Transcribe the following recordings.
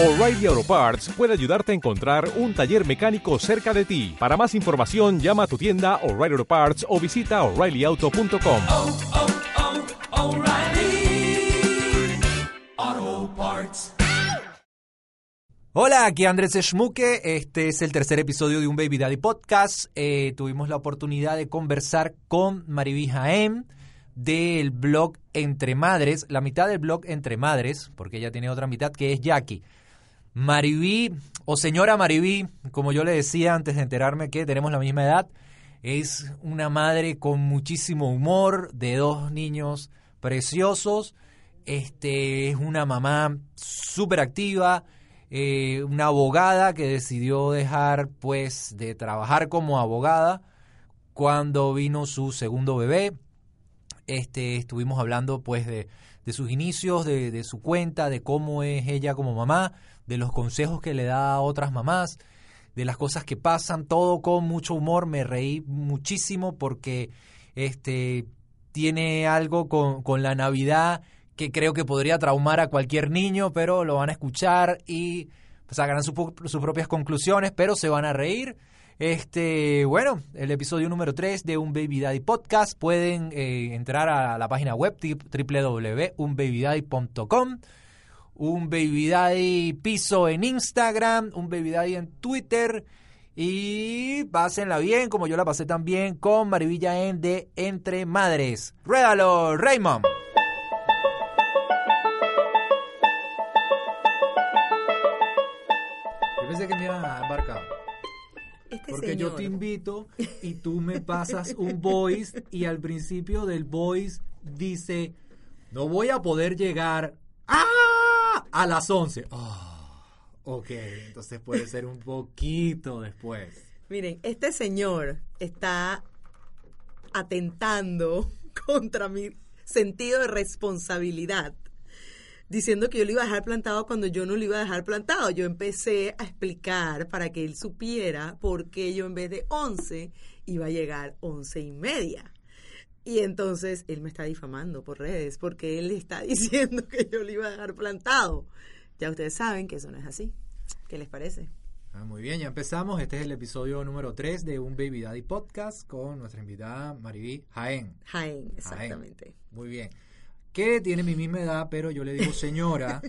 O'Reilly Auto Parts puede ayudarte a encontrar un taller mecánico cerca de ti. Para más información, llama a tu tienda O'Reilly Auto Parts o visita oreillyauto.com. oh, oh, O'Reilly Auto Parts. Hola, aquí Andrés Schmuke. Este es el tercer episodio de un Baby Daddy Podcast. Eh, tuvimos la oportunidad de conversar con Mariví Jaén del blog Entre Madres, la mitad del blog Entre Madres, porque ella tiene otra mitad que es Jackie. Mariví, o señora Mariví, como yo le decía antes de enterarme que tenemos la misma edad, es una madre con muchísimo humor, de dos niños preciosos. Este es una mamá súper activa, eh, una abogada que decidió dejar pues de trabajar como abogada cuando vino su segundo bebé. Este, estuvimos hablando pues de, de sus inicios, de, de, su cuenta, de cómo es ella como mamá, de los consejos que le da a otras mamás, de las cosas que pasan, todo con mucho humor. Me reí muchísimo porque este, tiene algo con, con la Navidad que creo que podría traumar a cualquier niño, pero lo van a escuchar y sacarán su, sus propias conclusiones, pero se van a reír. Este, bueno, el episodio número 3 de Un Baby Daddy Podcast. Pueden eh, entrar a la página web www.unbabydaddy.com. Un Baby Daddy piso en Instagram, un Baby Daddy en Twitter. Y pásenla bien, como yo la pasé también con Marivilla en de Entre Madres. ¡Ruédalo, Raymond! Yo pensé que me iban a embarcar. Este Porque señor. yo te invito y tú me pasas un voice y al principio del voice dice, no voy a poder llegar ¡ah! A las 11. Ah, ok, entonces puede ser un poquito después. Miren, este señor está atentando contra mi sentido de responsabilidad, diciendo que yo lo iba a dejar plantado cuando yo no lo iba a dejar plantado. Yo empecé a explicar para que él supiera por qué yo en vez de 11 iba a llegar 11 y media. Y entonces él me está difamando por redes porque él está diciendo que yo lo iba a dejar plantado. Ya ustedes saben que eso no es así. ¿Qué les parece? Ah, muy bien, ya empezamos. Este es el episodio número 3 de Un Baby Daddy Podcast con nuestra invitada Mariví Jaén. Jaén, exactamente. Jaén. Muy bien. Que tiene mi misma edad, pero yo le digo señora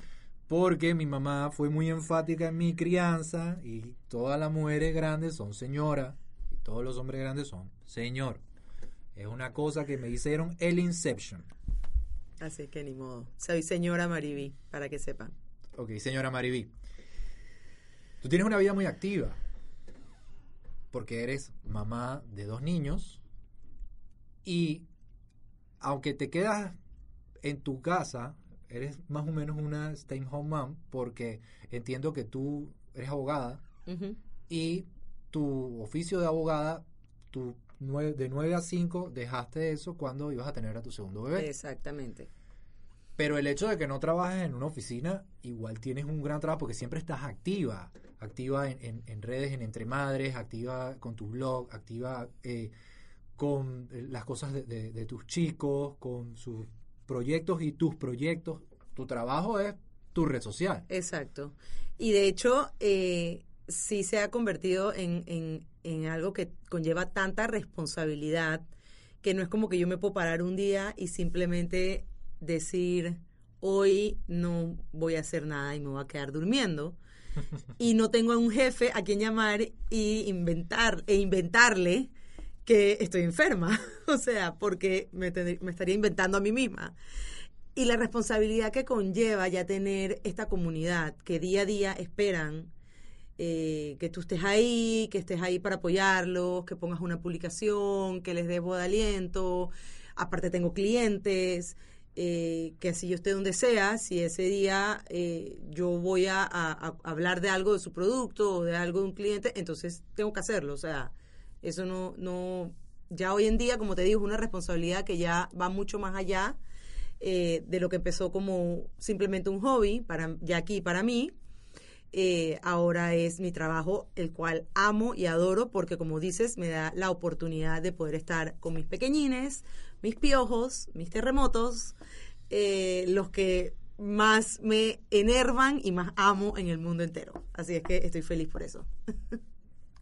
porque mi mamá fue muy enfática en mi crianza y todas las mujeres grandes son señora y todos los hombres grandes son señor. Es una cosa que me hicieron el Inception. Así que ni modo. Soy señora Mariví, para que sepan. Ok, señora Mariví. Tú tienes una vida muy activa porque eres mamá de dos niños y aunque te quedas en tu casa, eres más o menos una stay home mom porque entiendo que tú eres abogada Uh -huh. y tu oficio de abogada, tu de 9 a 5 dejaste eso cuando ibas a tener a tu segundo bebé. Exactamente. Pero el hecho de que no trabajes en una oficina, igual tienes un gran trabajo porque siempre estás activa. Activa en, en, en redes, en Entre Madres, activa con tu blog, activa eh, con las cosas de, de, de, tus chicos, con sus proyectos y tus proyectos. Tu trabajo es tu red social. Exacto. Y de hecho, eh, sí se ha convertido en, en, en algo que conlleva tanta responsabilidad que no es como que yo me puedo parar un día y simplemente decir, hoy no voy a hacer nada y me voy a quedar durmiendo. y no tengo a un jefe a quien llamar y inventar e inventarle que estoy enferma. o sea, porque me, me, estaría inventando a mí misma. Y la responsabilidad que conlleva ya tener esta comunidad que día a día esperan eh, que tú estés ahí, que estés ahí para apoyarlos, que pongas una publicación, que les dé de aliento. Aparte tengo clientes. Eh, que así yo esté donde sea, si ese día eh, yo voy a, hablar de algo de su producto o de algo de un cliente, entonces tengo que hacerlo. O sea, eso no, no, ya hoy en día, como te digo, es una responsabilidad que ya va mucho más allá eh, de lo que empezó como simplemente un hobby, para, ya aquí para mí. Eh, ahora es mi trabajo, el cual amo y adoro porque, como dices, me da la oportunidad de poder estar con mis pequeñines, mis piojos, mis terremotos, eh, los que más me enervan y más amo en el mundo entero. Así es que estoy feliz por eso.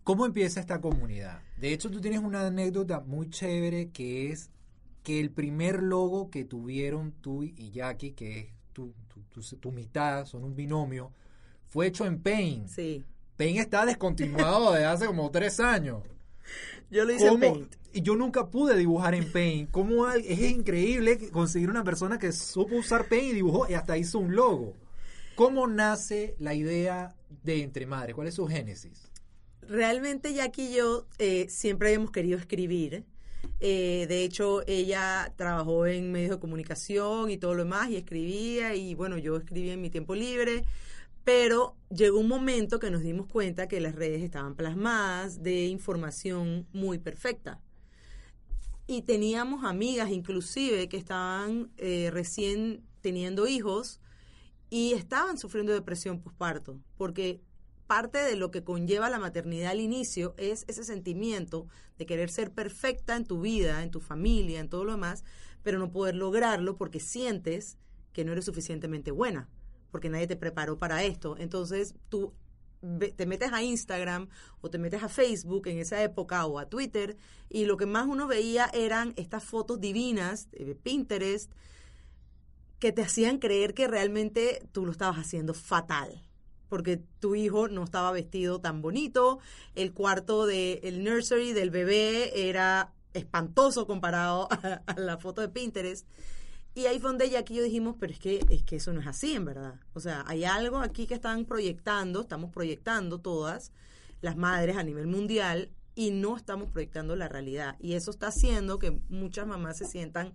¿Cómo empieza esta comunidad? De hecho, tú tienes una anécdota muy chévere que es que el primer logo que tuvieron tú y Jackie, que es tu, mitad, son un binomio, fue hecho en Paint. Sí. Paint está descontinuado desde hace como tres años. Yo lo hice en ¿Cómo? Paint. Y yo nunca pude dibujar en Paint. ¿Cómo hay- es increíble conseguir una persona que supo usar Paint y dibujó y hasta hizo un logo. ¿Cómo nace la idea de Entre Madres? ¿Cuál es su génesis? Realmente Jackie y yo eh, siempre habíamos querido escribir. Eh, de hecho, ella trabajó en medios de comunicación y todo lo demás y escribía y bueno, yo escribía en mi tiempo libre. Pero llegó un momento que nos dimos cuenta que las redes estaban plasmadas de información muy perfecta. Y teníamos amigas inclusive que estaban eh, recién teniendo hijos y estaban sufriendo depresión postparto, porque parte de lo que conlleva la maternidad al inicio es ese sentimiento de querer ser perfecta en tu vida, en tu familia, en todo lo demás, pero no poder lograrlo porque sientes que no eres suficientemente buena, porque nadie te preparó para esto. Entonces tú te metes a Instagram o te metes a Facebook en esa época o a Twitter y lo que más uno veía eran estas fotos divinas de Pinterest que te hacían creer que realmente tú lo estabas haciendo fatal. Porque tu hijo no estaba vestido tan bonito, el cuarto del nursery del bebé era espantoso comparado a, a la foto de Pinterest. Y ahí fue donde Jackie y yo dijimos, pero es que, es que eso no es así en verdad. O sea, hay algo aquí que están proyectando, estamos proyectando todas las madres a nivel mundial y no estamos proyectando la realidad. Y eso está haciendo que muchas mamás se sientan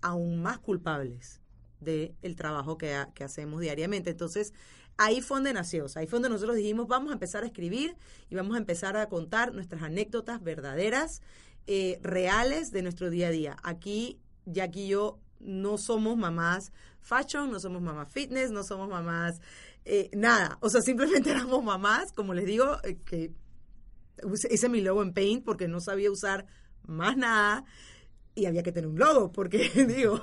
aún más culpables del trabajo que, ha- que hacemos diariamente. Entonces, ahí fue donde nació, ahí fue donde nosotros dijimos, vamos a empezar a escribir y vamos a empezar a contar nuestras anécdotas verdaderas, eh, reales de nuestro día a día. Aquí, Jackie y yo no somos mamás fashion, no somos mamás fitness, no somos mamás eh, nada. O sea, simplemente éramos mamás, como les digo, eh, que hice mi logo en Paint porque no sabía usar más nada y había que tener un logo porque digo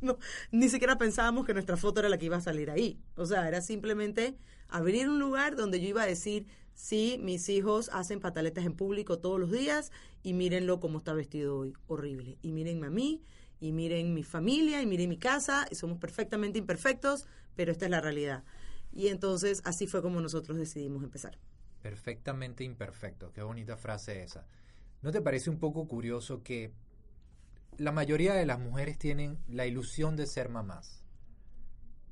ni siquiera pensábamos que nuestra foto era la que iba a salir ahí. O sea era simplemente abrir un lugar donde yo iba a decir sí mis hijos hacen pataletas en público todos los días y mírenlo como está vestido hoy horrible. Y mírenme a mí y miren mi familia y miren mi casa y somos perfectamente imperfectos pero esta es la realidad y entonces así fue como nosotros decidimos empezar Perfectamente imperfecto. Qué bonita frase esa. ¿No te parece un poco curioso que la mayoría de las mujeres tienen la ilusión de ser mamás?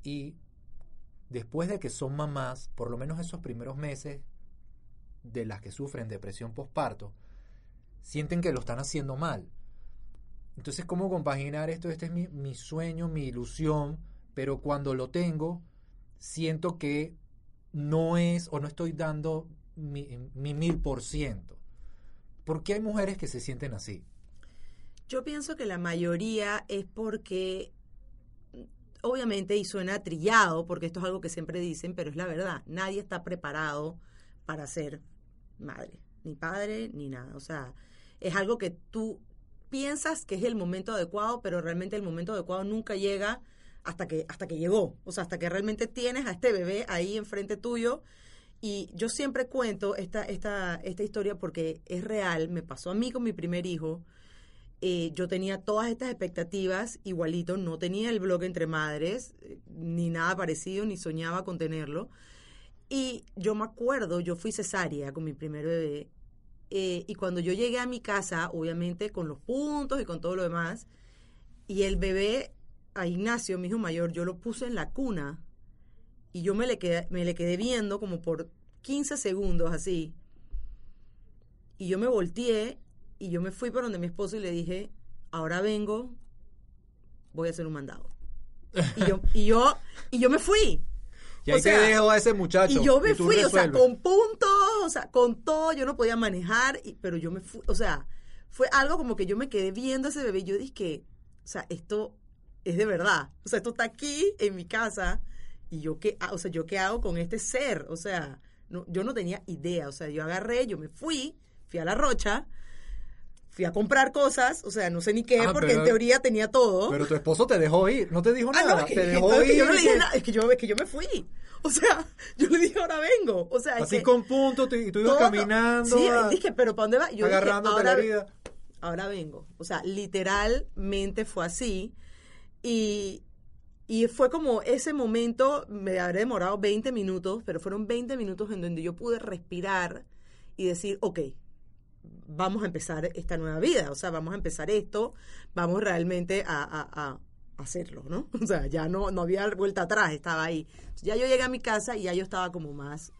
Y después de que son mamás, por lo menos esos primeros meses de las que sufren depresión postparto, sienten que lo están haciendo mal. Entonces, ¿cómo compaginar esto? Este es mi, mi sueño, mi ilusión, pero cuando lo tengo, siento que no es o no estoy dando mi, mi mil por ciento. ¿Por qué hay mujeres que se sienten así? Yo pienso que la mayoría es porque, obviamente, y suena trillado, porque esto es algo que siempre dicen, pero es la verdad, nadie está preparado para ser madre, ni padre, ni nada. O sea, es algo que tú piensas que es el momento adecuado, pero realmente el momento adecuado nunca llega hasta que, hasta que llegó. O sea, hasta que realmente tienes a este bebé ahí enfrente tuyo. Y yo siempre cuento esta, esta, esta historia porque es real, me pasó a mí con mi primer hijo eh, yo tenía todas estas expectativas igualito, no tenía el blog entre madres, eh, ni nada parecido, ni soñaba con tenerlo. Y yo me acuerdo, yo fui cesárea con mi primer bebé, eh, y cuando yo llegué a mi casa, obviamente con los puntos y con todo lo demás, y el bebé, a Ignacio, mi hijo mayor, yo lo puse en la cuna, y yo me le quedé, me le quedé viendo como por 15 segundos así, y yo me volteé y yo me fui por donde mi esposo y le dije, ahora vengo, voy a hacer un mandado. Y yo, y yo, y yo me fui. Y O ahí sea, te dejo a ese muchacho. Y yo me fui, o sea, resuelves. con puntos, o sea, con todo, yo no podía manejar, y, pero yo me fui, o sea, fue algo como que yo me quedé viendo a ese bebé y yo dije, o sea, esto es de verdad, o sea, esto está aquí en mi casa y yo qué, ha- o sea, yo qué hago con este ser, o sea, yo no tenía idea, o sea, yo agarré, yo me fui, fui a la rocha, fui a comprar cosas, o sea, no sé ni qué, Ah, porque pero- en teoría tenía todo. Pero tu esposo te dejó ir, no te dijo Ah, nada, no, es que, te dejó es que ir. yo no le y dije que- nada, es que yo, es que yo me fui. O sea, yo le dije, ahora vengo. O sea, es Así que con punto, y tú ibas caminando, Sí, a- dije, pero ¿para dónde va? Yo dije, agarrándote ahora, la herida. ahora vengo. O sea, literalmente fue así. Y, y fue como ese momento, me habré demorado 20 minutos, pero fueron 20 minutos en donde yo pude respirar y decir, ok, vamos a empezar esta nueva vida, o sea, vamos a empezar esto, vamos realmente a, hacerlo, ¿no? O sea, ya no, no había vuelta atrás, estaba ahí. Ya yo llegué a mi casa y ya yo estaba como más...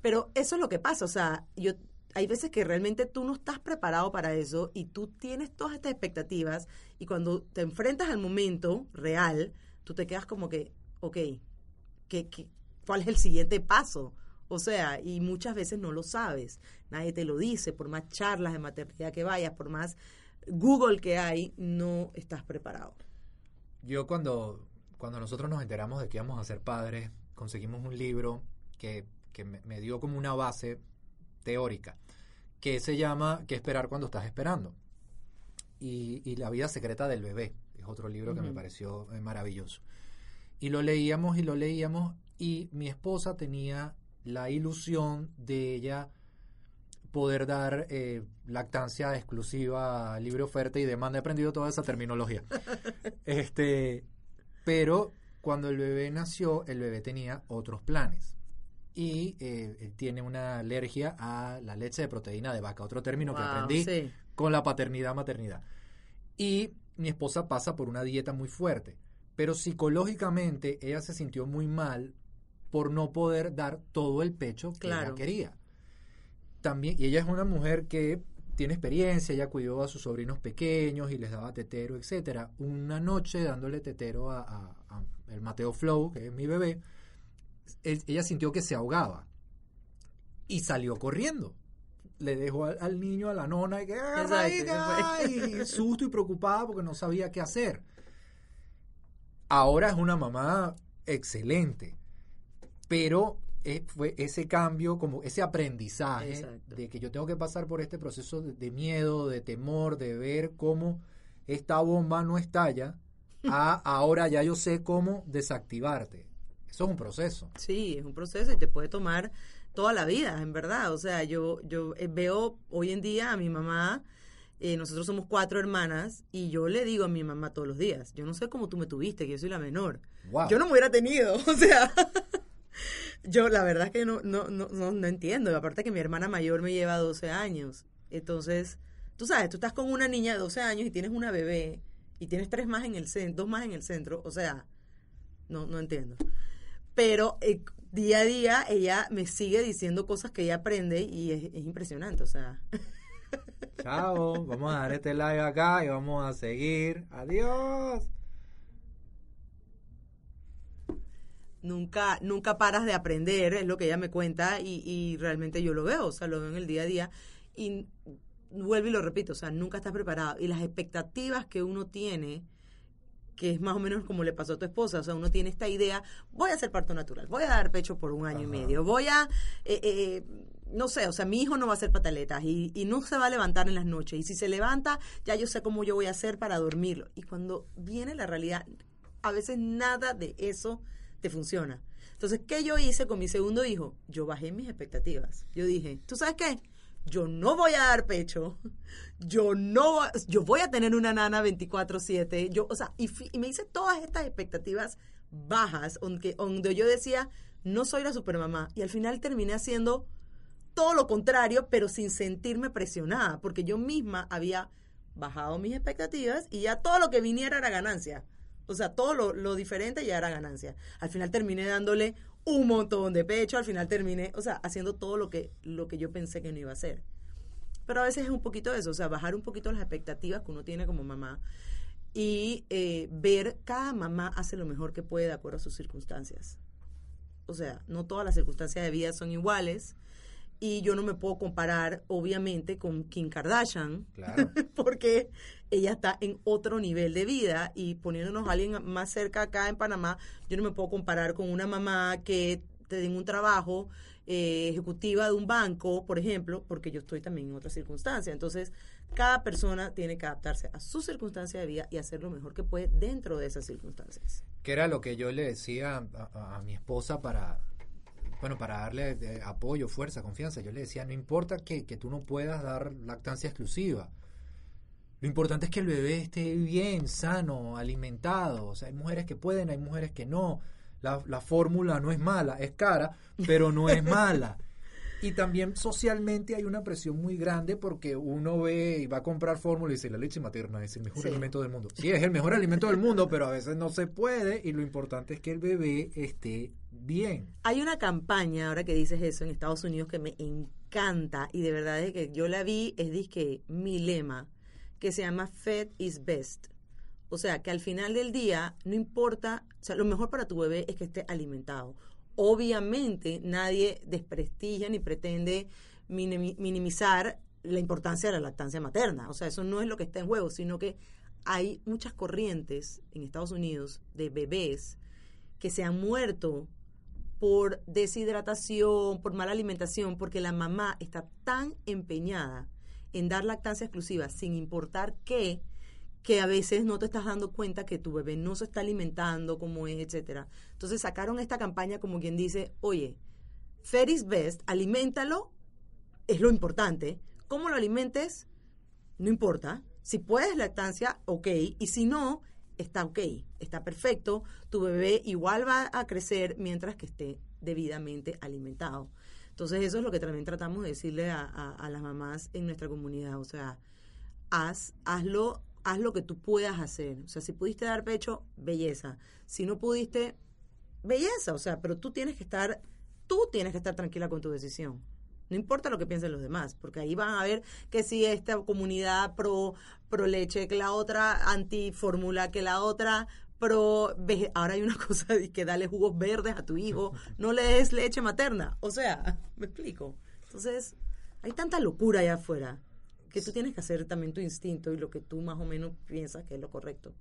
Pero eso es lo que pasa, o sea, yo hay veces que realmente tú no estás preparado para eso y tú tienes todas estas expectativas y cuando te enfrentas al momento real, tú te quedas como que, ok, ¿qué, qué, cuál es el siguiente paso? O sea, y muchas veces no lo sabes, nadie te lo dice, por más charlas de maternidad que vayas, por más Google que hay, no estás preparado. Yo cuando, cuando nosotros nos enteramos de que íbamos a ser padres, conseguimos un libro que, que me, me dio como una base teórica, que se llama ¿Qué esperar cuando estás esperando? Y, y La vida secreta del bebé, es otro libro que me pareció eh, maravilloso. Y lo leíamos y lo leíamos y mi esposa tenía la ilusión de ella poder dar eh, lactancia exclusiva, libre oferta y demanda. He aprendido toda esa terminología. este, pero cuando el bebé nació, el bebé tenía otros planes. Y eh, él tiene una alergia a la leche de proteína de vaca, otro término que aprendí sí. con la paternidad, maternidad. Y mi esposa pasa por una dieta muy fuerte, pero psicológicamente ella se sintió muy mal por no poder dar todo el pecho que ella quería. También, y ella es una mujer que tiene experiencia, ella cuidó a sus sobrinos pequeños y les daba tetero, etcétera. Una noche dándole tetero a, a- a el Mateo Flow, que es mi bebé, él- ella sintió que se ahogaba y salió corriendo. Le dejó al, al niño a la nona y que "Agarra ahí, Exacto, que ay", y susto y preocupada porque no sabía qué hacer. Ahora es una mamá excelente, pero eh, fue ese cambio, como ese aprendizaje Exacto. de que yo tengo que pasar por este proceso de, de miedo, de temor, de ver cómo esta bomba no estalla, a ahora ya yo sé cómo desactivarte. Eso es un proceso. Sí, es un proceso y te puede tomar toda la vida, en verdad. O sea, yo, yo eh, veo hoy en día a mi mamá, eh, nosotros somos cuatro hermanas, y yo le digo a mi mamá todos los días, yo no sé cómo tú me tuviste, que yo soy la menor. Wow. Yo no me hubiera tenido, o sea, yo la verdad es que no, no, no, no, no entiendo. Aparte que mi hermana mayor me lleva 12 años. Entonces, tú sabes, tú estás con una niña de 12 años y tienes una bebé y tienes tres más en el centro, dos más en el centro, o sea, no, no entiendo. Pero eh, día a día ella me sigue diciendo cosas que ella aprende y es, es impresionante, o sea. Chao, vamos a dar este live acá y vamos a seguir. Adiós. Nunca, nunca paras de aprender, es lo que ella me cuenta y, y realmente yo lo veo, o sea, lo veo en el día a día y vuelvo y lo repito, o sea, nunca estás preparado y las expectativas que uno tiene, que es más o menos como le pasó a tu esposa, o sea, uno tiene esta idea, voy a hacer parto natural, voy a dar pecho por un año y medio, voy a, eh, eh, no sé, o sea, mi hijo no va a hacer pataletas y, y no se va a levantar en las noches y si se levanta, ya yo sé cómo yo voy a hacer para dormirlo y cuando viene la realidad, a veces nada de eso te funciona. Entonces, ¿qué yo hice con mi segundo hijo? Yo bajé mis expectativas. Yo dije, ¿tú sabes qué? Yo no voy a dar pecho. Yo no yo voy a tener una nana 24/7. Yo, o sea, y, y me hice todas estas expectativas bajas donde, donde yo decía, no soy la supermamá y al final terminé haciendo todo lo contrario, pero sin sentirme presionada, porque yo misma había bajado mis expectativas y ya todo lo que viniera era ganancia. O sea, todo lo, lo diferente ya era ganancia. Al final terminé dándole un montón de pecho, al final terminé, o sea, haciendo todo lo que, lo que yo pensé que no iba a hacer. Pero a veces es un poquito eso, o sea, bajar un poquito las expectativas que uno tiene como mamá y eh, ver cada mamá hace lo mejor que puede de acuerdo a sus circunstancias. O sea, no todas las circunstancias de vida son iguales y yo no me puedo comparar, obviamente, con Kim Kardashian, Claro. porque ella está en otro nivel de vida y poniéndonos a alguien más cerca acá en Panamá, yo no me puedo comparar con una mamá que en un trabajo, eh, ejecutiva de un banco, por ejemplo, porque yo estoy también en otra circunstancia. Entonces, cada persona tiene que adaptarse a su circunstancia de vida y hacer lo mejor que puede dentro de esas circunstancias. Que era lo que yo le decía a, a mi esposa para, bueno, para darle eh, apoyo, fuerza, confianza. Yo le decía, no importa que, que tú no puedas dar lactancia exclusiva. Lo importante es que el bebé esté bien, sano, alimentado. O sea, hay mujeres que pueden, hay mujeres que no. La, la fórmula no es mala, es cara, pero no es mala. Y también socialmente hay una presión muy grande porque uno ve y va a comprar fórmula y dice la leche materna es el mejor Sí. alimento del mundo. Sí, es el mejor alimento del mundo, pero a veces no se puede y lo importante es que el bebé esté bien. Hay una campaña, ahora que dices eso, en Estados Unidos que me encanta y de verdad es que yo la vi, es disque mi lema, que se llama Fed is Best. O sea, que al final del día, no importa, o sea, lo mejor para tu bebé es que esté alimentado. Obviamente, nadie desprestigia ni pretende minimi- minimizar la importancia de la lactancia materna. O sea, eso no es lo que está en juego, sino que hay muchas corrientes en Estados Unidos de bebés que se han muerto por deshidratación, por mala alimentación, porque la mamá está tan empeñada en dar lactancia exclusiva, sin importar qué, que a veces no te estás dando cuenta que tu bebé no se está alimentando como es, etcétera. Entonces sacaron esta campaña como quien dice, oye, Fed is best, aliméntalo, es lo importante. ¿Cómo lo alimentes? No importa. Si puedes lactancia, ok. Y si no, está ok. Está perfecto. Tu bebé igual va a crecer mientras que esté debidamente alimentado. Entonces eso es lo que también tratamos de decirle a, a- a las mamás en nuestra comunidad. O sea, haz, hazlo, haz lo que tú puedas hacer. O sea, si pudiste dar pecho, belleza. Si no pudiste, belleza. O sea, pero tú tienes que estar, tú tienes que estar tranquila con tu decisión. No importa lo que piensen los demás, porque ahí van a ver que si esta comunidad pro, pro leche, que la otra anti fórmula, que la otra pro ahora hay una cosa de que dale jugos verdes a tu hijo, no le des leche materna. O sea, me explico. Entonces, hay tanta locura allá afuera que tú tienes que hacer también tu instinto y lo que tú más o menos piensas que es lo correcto.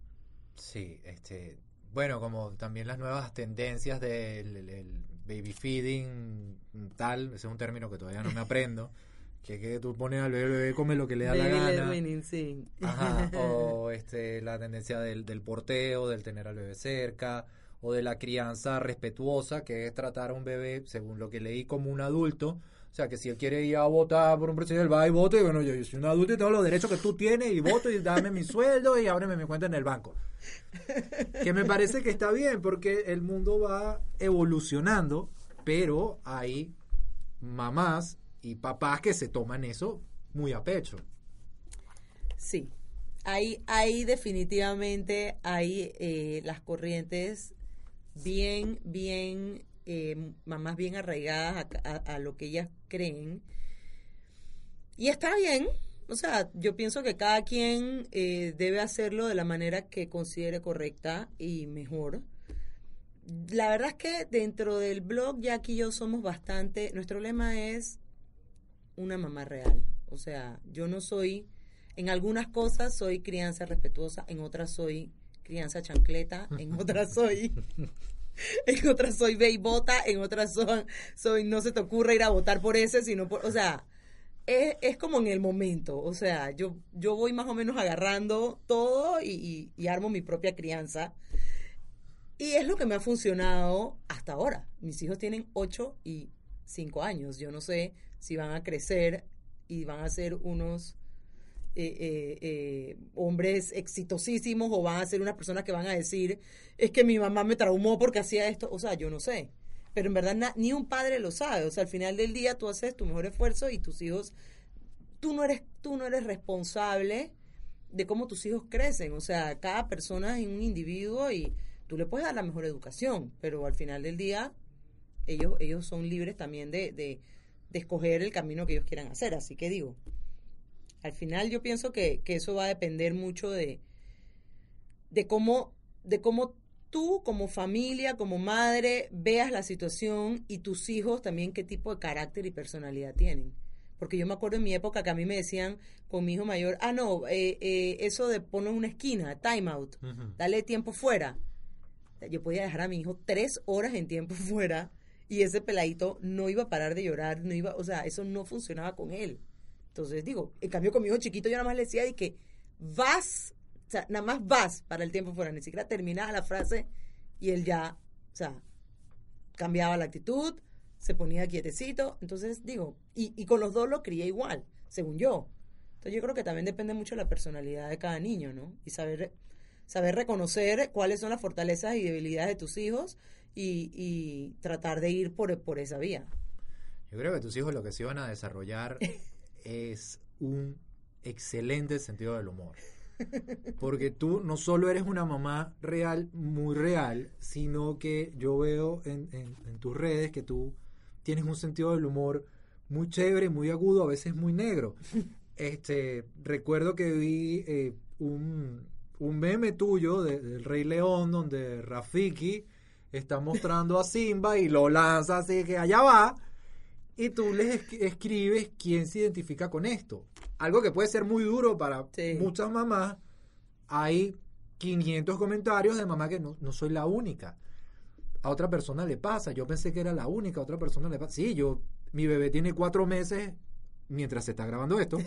Sí, este, bueno, como también las nuevas tendencias del el- el baby feeding, tal, ese es un término que todavía no me aprendo, que, que tú pones al bebé, bebé come lo que le da la Baby gana. sí. Ajá, o este, la tendencia del, del porteo, del tener al bebé cerca, o de la crianza respetuosa, que es tratar a un bebé, según lo que leí, como un adulto. O sea, que si él quiere ir a votar por un presidente, él va y vota, y bueno, yo, yo soy un adulto y tengo los derechos que tú tienes, y voto y dame mi sueldo y ábreme mi cuenta en el banco. Que me parece que está bien, porque el mundo va evolucionando, pero hay mamás y papás que se toman eso muy a pecho. Sí, hay, hay definitivamente hay eh, las corrientes bien, bien, eh, mamás bien arraigadas a, lo que ellas creen. Y está bien, o sea, yo pienso que cada quien eh, debe hacerlo de la manera que considere correcta y mejor. La verdad es que dentro del blog, Jackie y yo somos bastante, nuestro lema es una mamá real. O sea, yo no soy, en algunas cosas soy crianza respetuosa, en otras soy crianza chancleta, en otras soy, en otras soy ve y bota, en otras soy, soy no se te ocurre ir a votar por ese, sino por, o sea, es, es como en el momento, o sea, yo, yo voy más o menos agarrando todo y, y- y armo mi propia crianza. Y es lo que me ha funcionado hasta ahora. Mis hijos tienen 8 y 5 años. Yo no sé si van a crecer y van a ser unos eh, eh, eh, hombres exitosísimos o van a ser unas personas que van a decir, es que mi mamá me traumó porque hacía esto. O sea, yo no sé. Pero en verdad ni un padre lo sabe. O sea, al final del día tú haces tu mejor esfuerzo y tus hijos, tú no eres, tú no eres responsable de cómo tus hijos crecen. O sea, cada persona es un individuo y tú le puedes dar la mejor educación, pero al final del día ellos, ellos son libres también de, de escoger el camino que ellos quieran hacer. Así que digo, al final yo pienso que, que eso va a depender mucho de, de cómo, de cómo tú como familia, como madre, veas la situación y tus hijos también qué tipo de carácter y personalidad tienen. Porque yo me acuerdo en mi época que a mí me decían con mi hijo mayor, ah, no, eh, eh, eso de poner una esquina, time out, dale tiempo fuera. Yo podía dejar a mi hijo tres horas en tiempo fuera y ese peladito no iba a parar de llorar, no iba, o sea, eso no funcionaba con él. Entonces, digo, en cambio con mi hijo chiquito yo nada más le decía y que vas, o sea, nada más vas para el tiempo fuera, ni siquiera terminaba la frase y él ya, o sea, cambiaba la actitud, se ponía quietecito, entonces digo, y, y con los dos lo crié igual, según yo. Entonces yo creo que también depende mucho de la personalidad de cada niño, ¿no? Y saber, saber reconocer cuáles son las fortalezas y debilidades de tus hijos y, y tratar de ir por, por esa vía. Yo creo que tus hijos lo que se van a desarrollar es un excelente sentido del humor. Porque tú no solo eres una mamá real, muy real, sino que yo veo en, en- en tus redes que tú tienes un sentido del humor muy chévere, muy agudo, a veces muy negro. Este, recuerdo que vi eh, un, un meme tuyo de- del Rey León donde Rafiki está mostrando a Simba y lo lanza así que allá va y tú les esc- escribes quién se identifica con esto. Algo que puede ser muy duro para Sí. muchas mamás. Hay 500 comentarios de mamá que no, no soy la única. A otra persona le pasa. Yo pensé que era la única. A otra persona le pasa. Sí, yo, mi bebé tiene cuatro meses mientras se está grabando esto.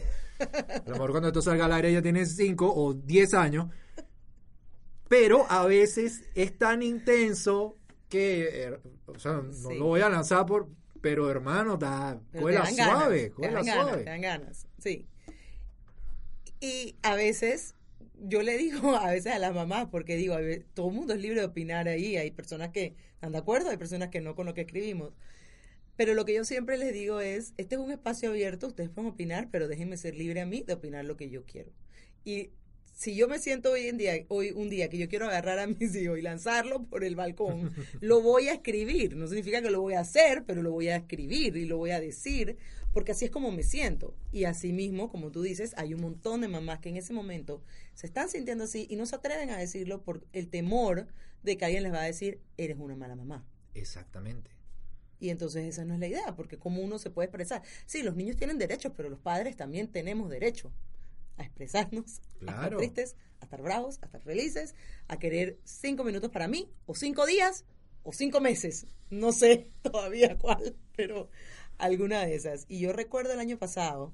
A lo mejor cuando esto salga al aire ya tiene cinco o diez años. Pero a veces es tan intenso que, eh, o sea, no Sí. lo voy a lanzar por, pero hermano, da, cuela te dan ganas, suave, te cuela dan ganas, suave. te dan ganas, sí. Y a veces, yo le digo a veces a las mamás, porque digo, todo el mundo es libre de opinar ahí, hay personas que están de acuerdo, hay personas que no con lo que escribimos. Pero lo que yo siempre les digo es, este es un espacio abierto, ustedes pueden opinar, pero déjenme ser libre a mí de opinar lo que yo quiero. Y si yo me siento hoy en día, hoy un día que yo quiero agarrar a mis hijos y lanzarlo por el balcón, lo voy a escribir. No significa que lo voy a hacer, pero lo voy a escribir y lo voy a decir, porque así es como me siento. Y así mismo, como tú dices, hay un montón de mamás que en ese momento se están sintiendo así y no se atreven a decirlo por el temor de que alguien les va a decir, eres una mala mamá. Exactamente. Y entonces esa no es la idea, porque como uno se puede expresar. Sí, los niños tienen derechos, pero los padres también tenemos derecho a expresarnos, a estar tristes, a estar bravos, a estar felices, a querer cinco minutos para mí, o cinco días, o cinco meses. No sé todavía cuál, pero alguna de esas. Y yo recuerdo el año pasado,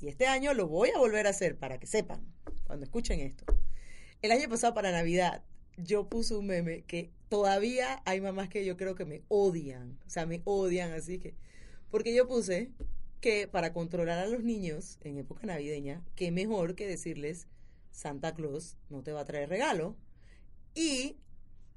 y este año lo voy a volver a hacer para que sepan, cuando escuchen esto. El año pasado para Navidad, yo puse un meme que todavía hay mamás que yo creo que me odian, o sea, me odian, así que, porque yo puse que para controlar a los niños en época navideña, qué mejor que decirles Santa Claus no te va a traer regalo y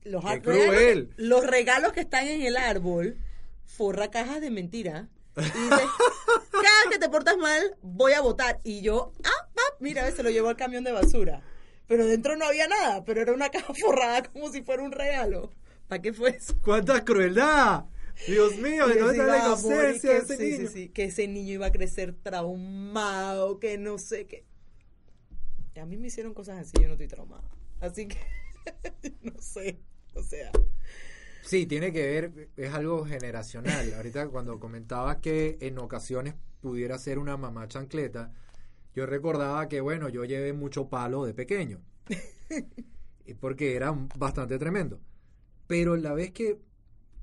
los, regalos, los regalos que están en el árbol forra cajas de mentira y dice cada que te portas mal voy a votar y yo ah, ah mira se lo llevó al camión de basura pero dentro no había nada pero era una caja forrada como si fuera un regalo. ¿para qué fue eso? ¡Cuánta crueldad! Dios mío, ¿de Que dónde está la inocencia de que, ese sí, sí, niño? sí, que ese niño iba a crecer traumado, que no sé qué. A mí me hicieron cosas así, yo no estoy traumada. Así que, no sé, o sea. Sí, tiene que ver, es algo generacional. Ahorita cuando comentabas que en ocasiones pudiera ser una mamá chancleta, yo recordaba que, bueno, yo llevé mucho palo de pequeño. Y porque era bastante tremendo. Pero la vez que,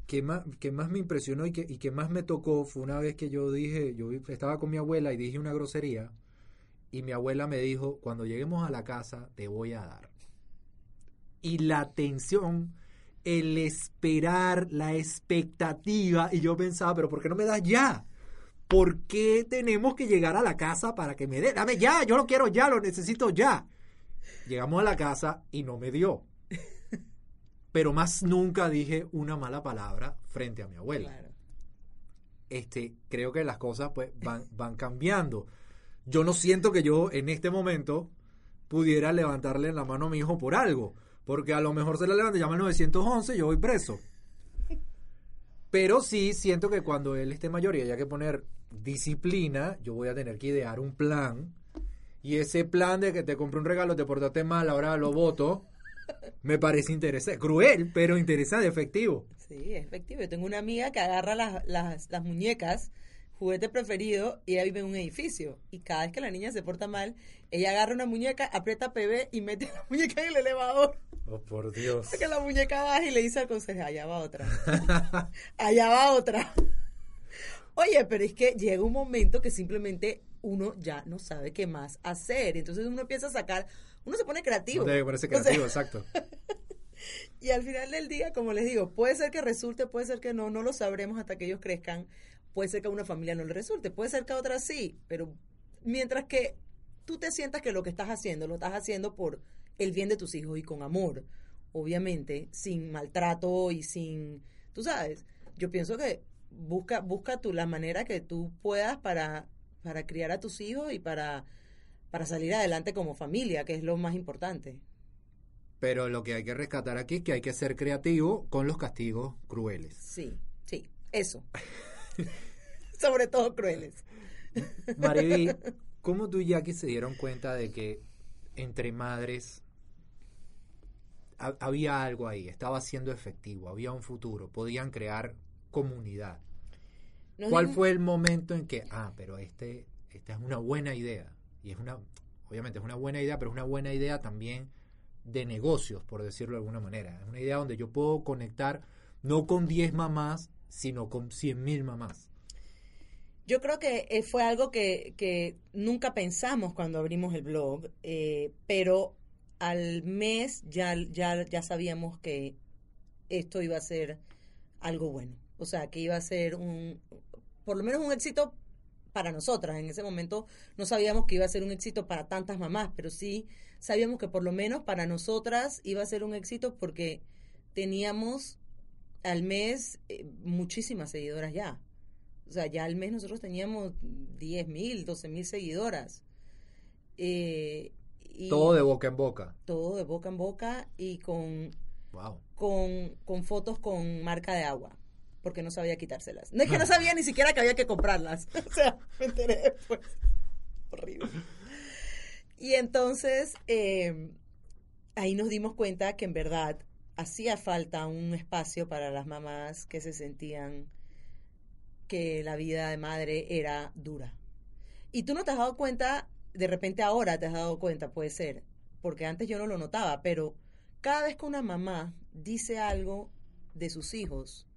que, más, que más me impresionó y que, y que más me tocó fue una vez que yo dije, yo estaba con mi abuela y dije una grosería. Y mi abuela me dijo, cuando lleguemos a la casa, te voy a dar. Y la tensión, el esperar, la expectativa. Y yo pensaba, pero ¿por qué no me das ya? ¿Por qué tenemos que llegar a la casa para que me dé? Dame ya, yo lo quiero ya, lo necesito ya. Llegamos a la casa y no me dio. Pero más nunca dije una mala palabra frente a mi abuela. Claro. Este, creo que las cosas pues van, van cambiando. Yo no siento que yo en este momento pudiera levantarle la mano a mi hijo por algo. Porque a lo mejor se la levanta, llama al 911, yo voy preso. Pero sí siento que cuando él esté mayor y haya que poner disciplina, yo voy a tener que idear un plan. Y ese plan de que te compré un regalo, te portaste mal, ahora lo voto, me parece interesante. Cruel, pero interesante, efectivo. Sí, es efectivo. Yo tengo una amiga que agarra las, las, las muñecas, juguete preferido y ella vive en un edificio. Y cada vez que la niña se porta mal, ella agarra una muñeca, aprieta PB y mete la muñeca en el elevador. Oh, por Dios. Que la muñeca baja y le dice al consejero, allá va otra. allá va otra. Oye, pero es que llega un momento que simplemente uno ya no sabe qué más hacer. Entonces uno empieza a sacar, uno se pone creativo. No debe ponerse O sea, creativo, exacto. y al final del día, como les digo, puede ser que resulte, puede ser que no, no lo sabremos hasta que ellos crezcan. Puede ser que a una familia no le resulte, puede ser que a otra sí, pero mientras que tú te sientas que lo que estás haciendo, lo estás haciendo por el bien de tus hijos y con amor, obviamente, sin maltrato y sin, tú sabes, yo pienso que busca, busca tú la manera que tú puedas para, para criar a tus hijos y para, para salir adelante como familia, que es lo más importante. Pero lo que hay que rescatar aquí es que hay que ser creativo con los castigos crueles. Sí, sí, eso. Sobre todo crueles. Mariví, ¿cómo tú y Jackie se dieron cuenta de que entre madres ha- había algo ahí, estaba siendo efectivo, había un futuro, podían crear comunidad? Nos ¿Cuál dimos- fue el momento en que, ah, pero este, esta es una buena idea? Y es una, obviamente es una buena idea, pero es una buena idea también de negocios, por decirlo de alguna manera. Es una idea donde yo puedo conectar no con 10 mamás, sino con 100 mil mamás. Yo creo que eh, fue algo que, que nunca pensamos cuando abrimos el blog, eh, pero al mes ya, ya, ya sabíamos que esto iba a ser algo bueno. O sea, que iba a ser un, por lo menos un éxito para nosotras. En ese momento no sabíamos que iba a ser un éxito para tantas mamás, pero sí sabíamos que por lo menos para nosotras iba a ser un éxito porque teníamos al mes eh, muchísimas seguidoras ya. O sea, ya al mes nosotros teníamos 10 mil, 12 mil seguidoras. Eh, y Todo de boca en boca. todo de boca en boca y con, Wow. con, con fotos con marca de agua, porque no sabía quitárselas. No es que no sabía ni siquiera que había que comprarlas. O sea, me enteré después. Horrible. Y entonces eh, ahí nos dimos cuenta que en verdad hacía falta un espacio para las mamás que se sentían que la vida de madre era dura. Y tú no te has dado cuenta, de repente ahora te has dado cuenta, puede ser, porque antes yo no lo notaba, pero cada vez que una mamá dice algo de sus hijos,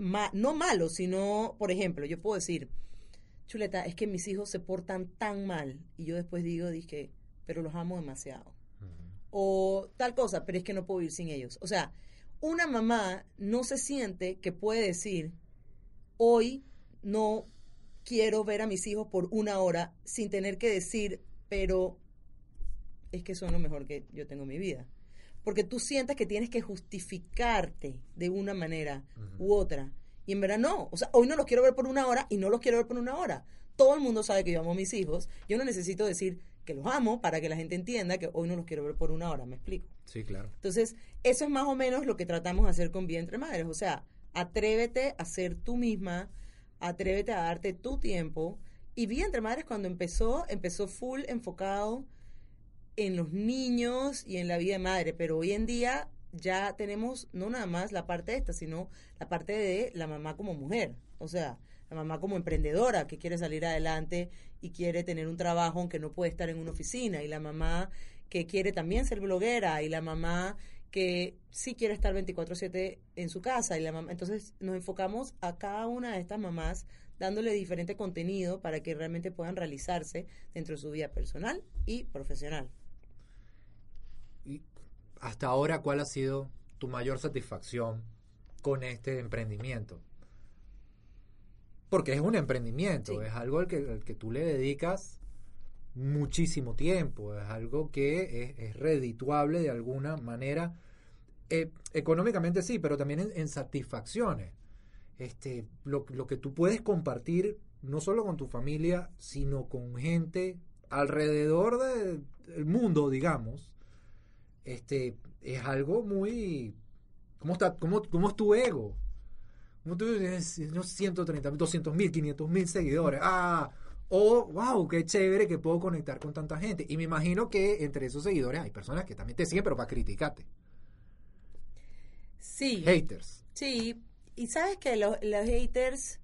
ma- no malo, sino, por ejemplo, yo puedo decir, Chuleta, es que mis hijos se portan tan mal, y yo después digo, dije, pero los amo demasiado o tal cosa, pero es que no puedo vivir sin ellos. O sea, una mamá no se siente que puede decir, hoy no quiero ver a mis hijos por una hora sin tener que decir, pero es que son lo mejor que yo tengo en mi vida. Porque tú sientes que tienes que justificarte de una manera u otra. Y en verdad no. O sea, hoy no los quiero ver por una hora y no los quiero ver por una hora. Todo el mundo sabe que yo amo a mis hijos. Yo no necesito decir que los amo para que la gente entienda que hoy no los quiero ver por una hora. ¿Me explico? Sí, claro. Entonces, eso es más o menos lo que tratamos de hacer con Vida Entre Madres. O sea, atrévete a ser tú misma, atrévete a darte tu tiempo. Y Vida Entre Madres cuando empezó, empezó full enfocado en los niños y en la vida de madre, pero hoy en día ya tenemos no nada más la parte esta, sino la parte de la mamá como mujer. O sea, la mamá como emprendedora que quiere salir adelante y quiere tener un trabajo aunque no puede estar en una oficina, y la mamá que quiere también ser bloguera, y la mamá que sí quiere estar 24/7 en su casa, y la mamá, entonces nos enfocamos a cada una de estas mamás dándole diferente contenido para que realmente puedan realizarse dentro de su vida personal y profesional. Y hasta ahora, ¿cuál ha sido tu mayor satisfacción con este emprendimiento? Porque es un emprendimiento, Sí. es algo al que, al que tú le dedicas muchísimo tiempo, es algo que es, es redituable de alguna manera. Eh, económicamente sí, pero también en, en satisfacciones. Este, lo, lo que tú puedes compartir no solo con tu familia, sino con gente alrededor de- del mundo, digamos, este, es algo muy... ¿Cómo, está, cómo, cómo es tu ego? ¿Cómo tú tienes unos 130 mil, 200 mil, 500 mil seguidores? Ah, oh, wow, qué chévere que puedo conectar con tanta gente. Y me imagino que entre esos seguidores hay personas que también te siguen, pero para criticarte. Sí. Haters. Sí, y sabes que los, los haters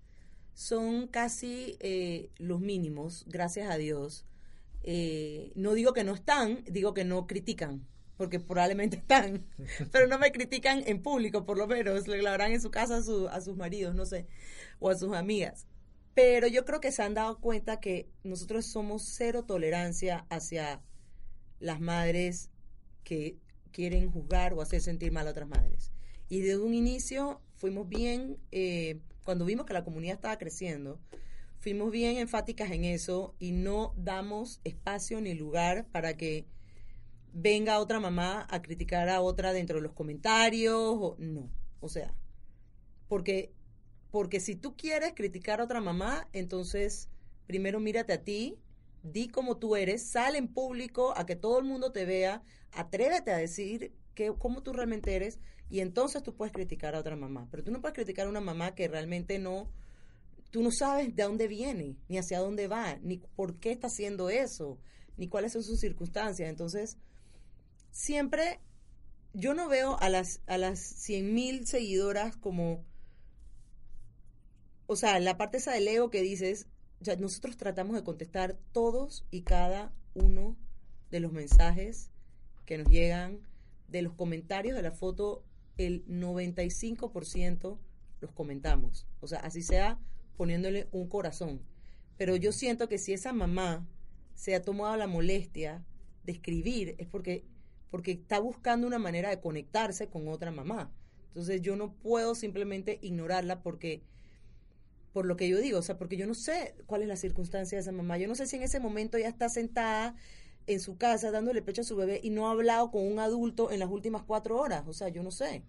son casi eh, los mínimos, gracias a Dios. Eh, no digo que no están, digo que no critican, porque probablemente están, pero no me critican en público, por lo menos, lo harán en su casa a, su- a sus maridos, no sé, o a sus amigas. Pero yo creo que se han dado cuenta que nosotros somos cero tolerancia hacia las madres que quieren juzgar o hacer sentir mal a otras madres. Y desde un inicio fuimos bien, eh, cuando vimos que la comunidad estaba creciendo, fuimos bien enfáticas en eso y no damos espacio ni lugar para que venga otra mamá a criticar a otra dentro de los comentarios. O, no, o sea, porque, porque si tú quieres criticar a otra mamá, entonces primero mírate a ti, di como tú eres, sal en público a que todo el mundo te vea, atrévete a decir que, cómo tú realmente eres y entonces tú puedes criticar a otra mamá. Pero tú no puedes criticar a una mamá que realmente no, tú no sabes de dónde viene, ni hacia dónde va, ni por qué está haciendo eso, ni cuáles son sus circunstancias. Entonces, siempre yo no veo a las a las 100 mil seguidoras como o sea la parte esa del ego que dices nosotros tratamos de contestar todos y cada uno de los mensajes que nos llegan de los comentarios de la foto el 95% los comentamos. O sea así sea poniéndole un corazón. Pero yo siento que si esa mamá se ha tomado la molestia de escribir es porque porque está buscando una manera de conectarse con otra mamá. Entonces yo no puedo simplemente ignorarla porque por lo que yo digo, o sea, porque yo no sé cuál es la circunstancia de esa mamá. Yo no sé si en ese momento ella está sentada en su casa dándole pecho a su bebé y no ha hablado con un adulto en las últimas cuatro horas. O sea, yo no sé.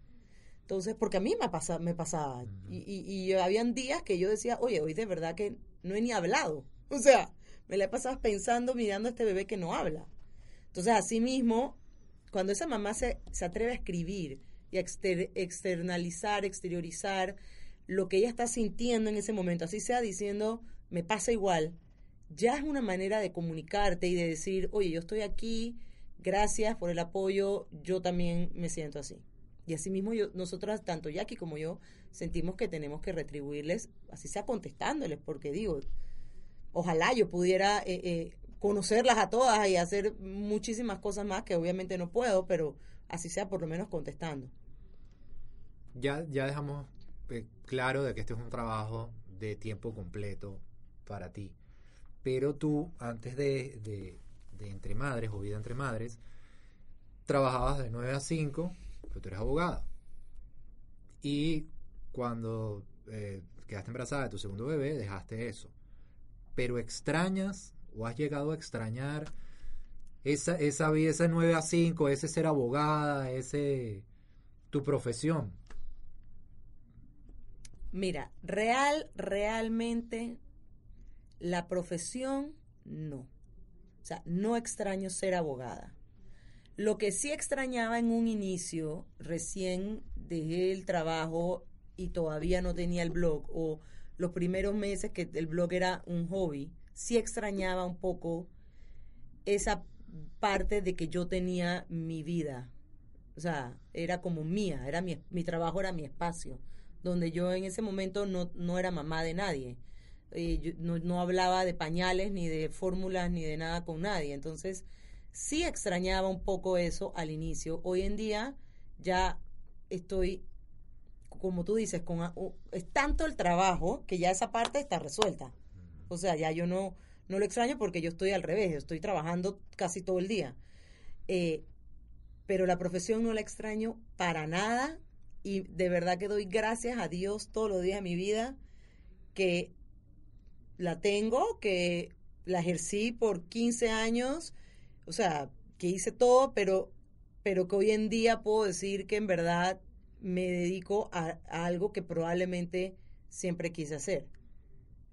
Entonces, porque a mí me, pasa, me pasaba. Y, y, y habían días que yo decía, oye, hoy de verdad que no he ni hablado. O sea, me la he pasado pensando, mirando a este bebé que no habla. Entonces, así mismo, cuando esa mamá se, se atreve a escribir y a exter- externalizar, exteriorizar lo que ella está sintiendo en ese momento, así sea diciendo, me pasa igual, ya es una manera de comunicarte y de decir, oye, yo estoy aquí, gracias por el apoyo, yo también me siento así. Y así mismo yo, nosotras, tanto Jackie como yo, sentimos que tenemos que retribuirles, así sea contestándoles, porque digo, ojalá yo pudiera eh, eh, conocerlas a todas y hacer muchísimas cosas más que obviamente no puedo, pero así sea por lo menos contestando. Ya, ya dejamos eh, claro de que este es un trabajo de tiempo completo para ti. Pero tú, antes de, de, de Entre Madres o Vida Entre Madres, trabajabas de 9 a 5, pero tú eres abogada. Y cuando eh, quedaste embarazada de tu segundo bebé, dejaste eso. Pero extrañas o has llegado a extrañar esa, esa vida, ese 9 a 5, ese ser abogada, ese tu profesión. Mira, real, realmente la profesión no. O sea, no extraño ser abogada. Lo que sí extrañaba en un inicio, recién dejé el trabajo y todavía no tenía el blog, o los primeros meses que el blog era un hobby, sí extrañaba un poco esa parte de que yo tenía mi vida. O sea, era como mía, era mi, mi trabajo era mi espacio, donde yo en ese momento no, no era mamá de nadie. Eh, yo no, no hablaba de pañales, ni de fórmulas, ni de nada con nadie. Entonces, sí extrañaba un poco eso al inicio. Hoy en día ya estoy, como tú dices, con es tanto el trabajo que ya esa parte está resuelta. O sea, ya yo no, no lo extraño porque yo estoy al revés, yo estoy trabajando casi todo el día. Eh, pero la profesión no la extraño para nada y de verdad que doy gracias a Dios todos los días de mi vida que la tengo, que la ejercí por 15 años, o sea, que hice todo, pero, pero que hoy en día puedo decir que en verdad me dedico a, a algo que probablemente siempre quise hacer,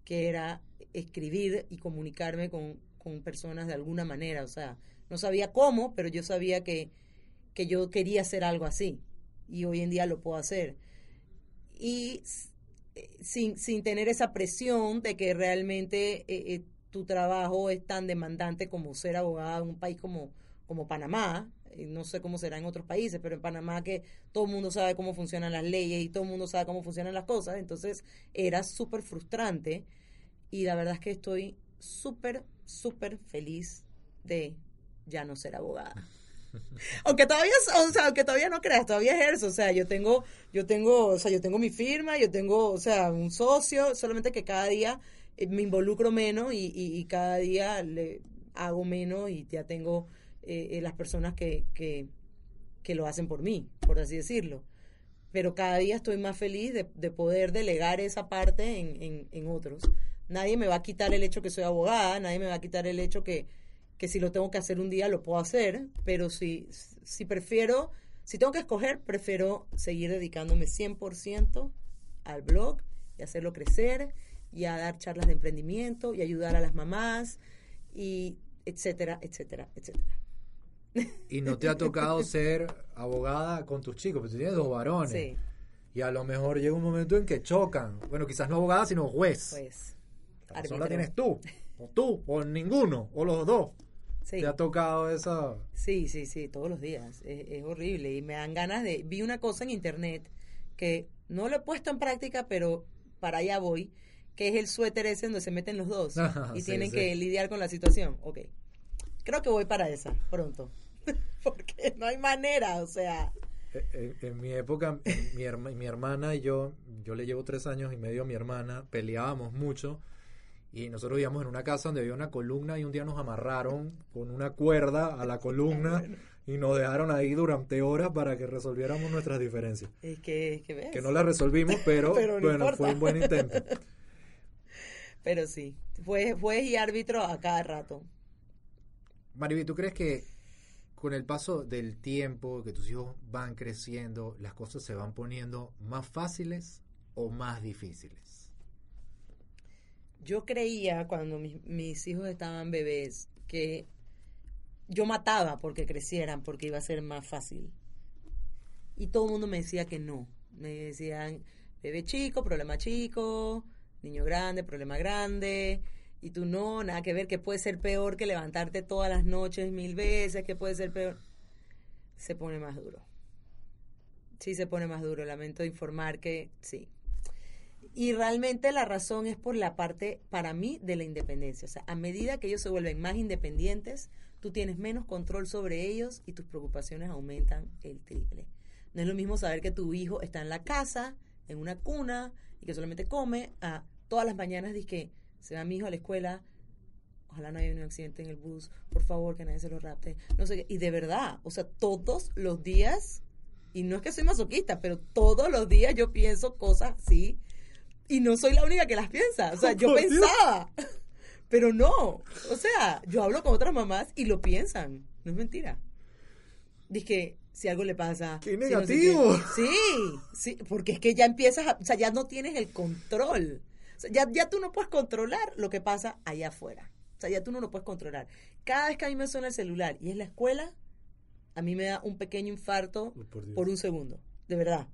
que era escribir y comunicarme con, con personas de alguna manera, o sea, no sabía cómo, pero yo sabía que, que yo quería hacer algo así y hoy en día lo puedo hacer. Y eh, sin, sin tener esa presión de que realmente eh, eh, tu trabajo es tan demandante como ser abogada en un país como, como Panamá, no sé cómo será en otros países, pero en Panamá que todo el mundo sabe cómo funcionan las leyes y todo el mundo sabe cómo funcionan las cosas, entonces era súper frustrante y la verdad es que estoy súper, súper feliz de ya no ser abogada. aunque todavía, o sea, aunque todavía no creas, todavía ejerzo, o sea, yo tengo, yo tengo, o sea, yo tengo mi firma, yo tengo, o sea, un socio, solamente que cada día eh, me involucro menos y, y, y cada día le hago menos y ya tengo eh, eh, las personas que, que, que lo hacen por mí, por así decirlo. Pero cada día estoy más feliz de, de poder delegar esa parte en, en, en otros. Nadie me va a quitar el hecho que soy abogada, nadie me va a quitar el hecho que, que si lo tengo que hacer un día lo puedo hacer, pero si, si prefiero, si tengo que escoger, prefiero seguir dedicándome 100% al blog y hacerlo crecer y a dar charlas de emprendimiento y ayudar a las mamás y etcétera, etcétera, etcétera. Y no te ha tocado ser abogada con tus chicos, porque tú tienes dos varones. Sí, Y a lo mejor llega un momento en que chocan. Bueno, quizás no abogada, sino juez. pues. La árbitro. tienes tú, o tú, o ninguno, o los dos. Sí. Te ha tocado esa... Sí, sí, sí, todos los días. Es, es horrible y me dan ganas de... Vi una cosa en internet que no lo he puesto en práctica, pero para allá voy, que es el suéter ese donde se meten los dos y Sí, tienen sí. que lidiar con la situación. Ok. Creo que voy para esa pronto. Porque no hay manera, o sea... En, en- en mi época, mi, herma- mi hermana y yo, yo le llevo tres años y medio a mi hermana, peleábamos mucho y nosotros vivíamos en una casa donde había una columna y un día nos amarraron con una cuerda a la columna y nos dejaron ahí durante horas para que resolviéramos nuestras diferencias. Es que, es que ves. Que no las resolvimos, pero, Pero no bueno, importa. fue un buen intento. Pero sí, fue juez y árbitro a cada rato. Mariby, ¿tú crees que con el paso del tiempo, que tus hijos van creciendo, las cosas se van poniendo más fáciles o más difíciles? Yo creía cuando mis, hijos estaban bebés que yo mataba porque crecieran, porque iba a ser más fácil. Y todo el mundo me decía que no. Me decían, bebé chico, problema chico, niño grande, problema grande. Y tú no, nada que ver, que puede ser peor que levantarte todas las noches mil veces, que puede ser peor. Se pone más duro. Sí, se pone más duro. Lamento informar que sí. Y realmente la razón es por la parte, para mí, de la independencia. O sea, a medida que ellos se vuelven más independientes, tú tienes menos control sobre ellos y tus preocupaciones aumentan el triple. No es lo mismo saber que tu hijo está en la casa, en una cuna, y que solamente come, a todas las mañanas dices que se va mi hijo a la escuela, ojalá no haya un accidente en el bus, por favor, que nadie se lo rapte, no sé qué. Y de verdad, o sea, todos los días, y no es que soy masoquista, pero todos los días yo pienso cosas así, y no soy la única que las piensa. O sea, yo Dios. pensaba, pero no. O sea, yo hablo con otras mamás y lo piensan. No es mentira. Dice que si algo le pasa. ¡Qué si no sé negativo! qué. sí, sí, porque es que ya empiezas, a, o sea, ya no tienes el control. O sea, ya, ya tú no puedes controlar lo que pasa allá afuera. O sea, ya tú no lo puedes controlar. Cada vez que a mí me suena el celular y es la escuela, a mí me da un pequeño infarto Uy, por por un segundo. De verdad.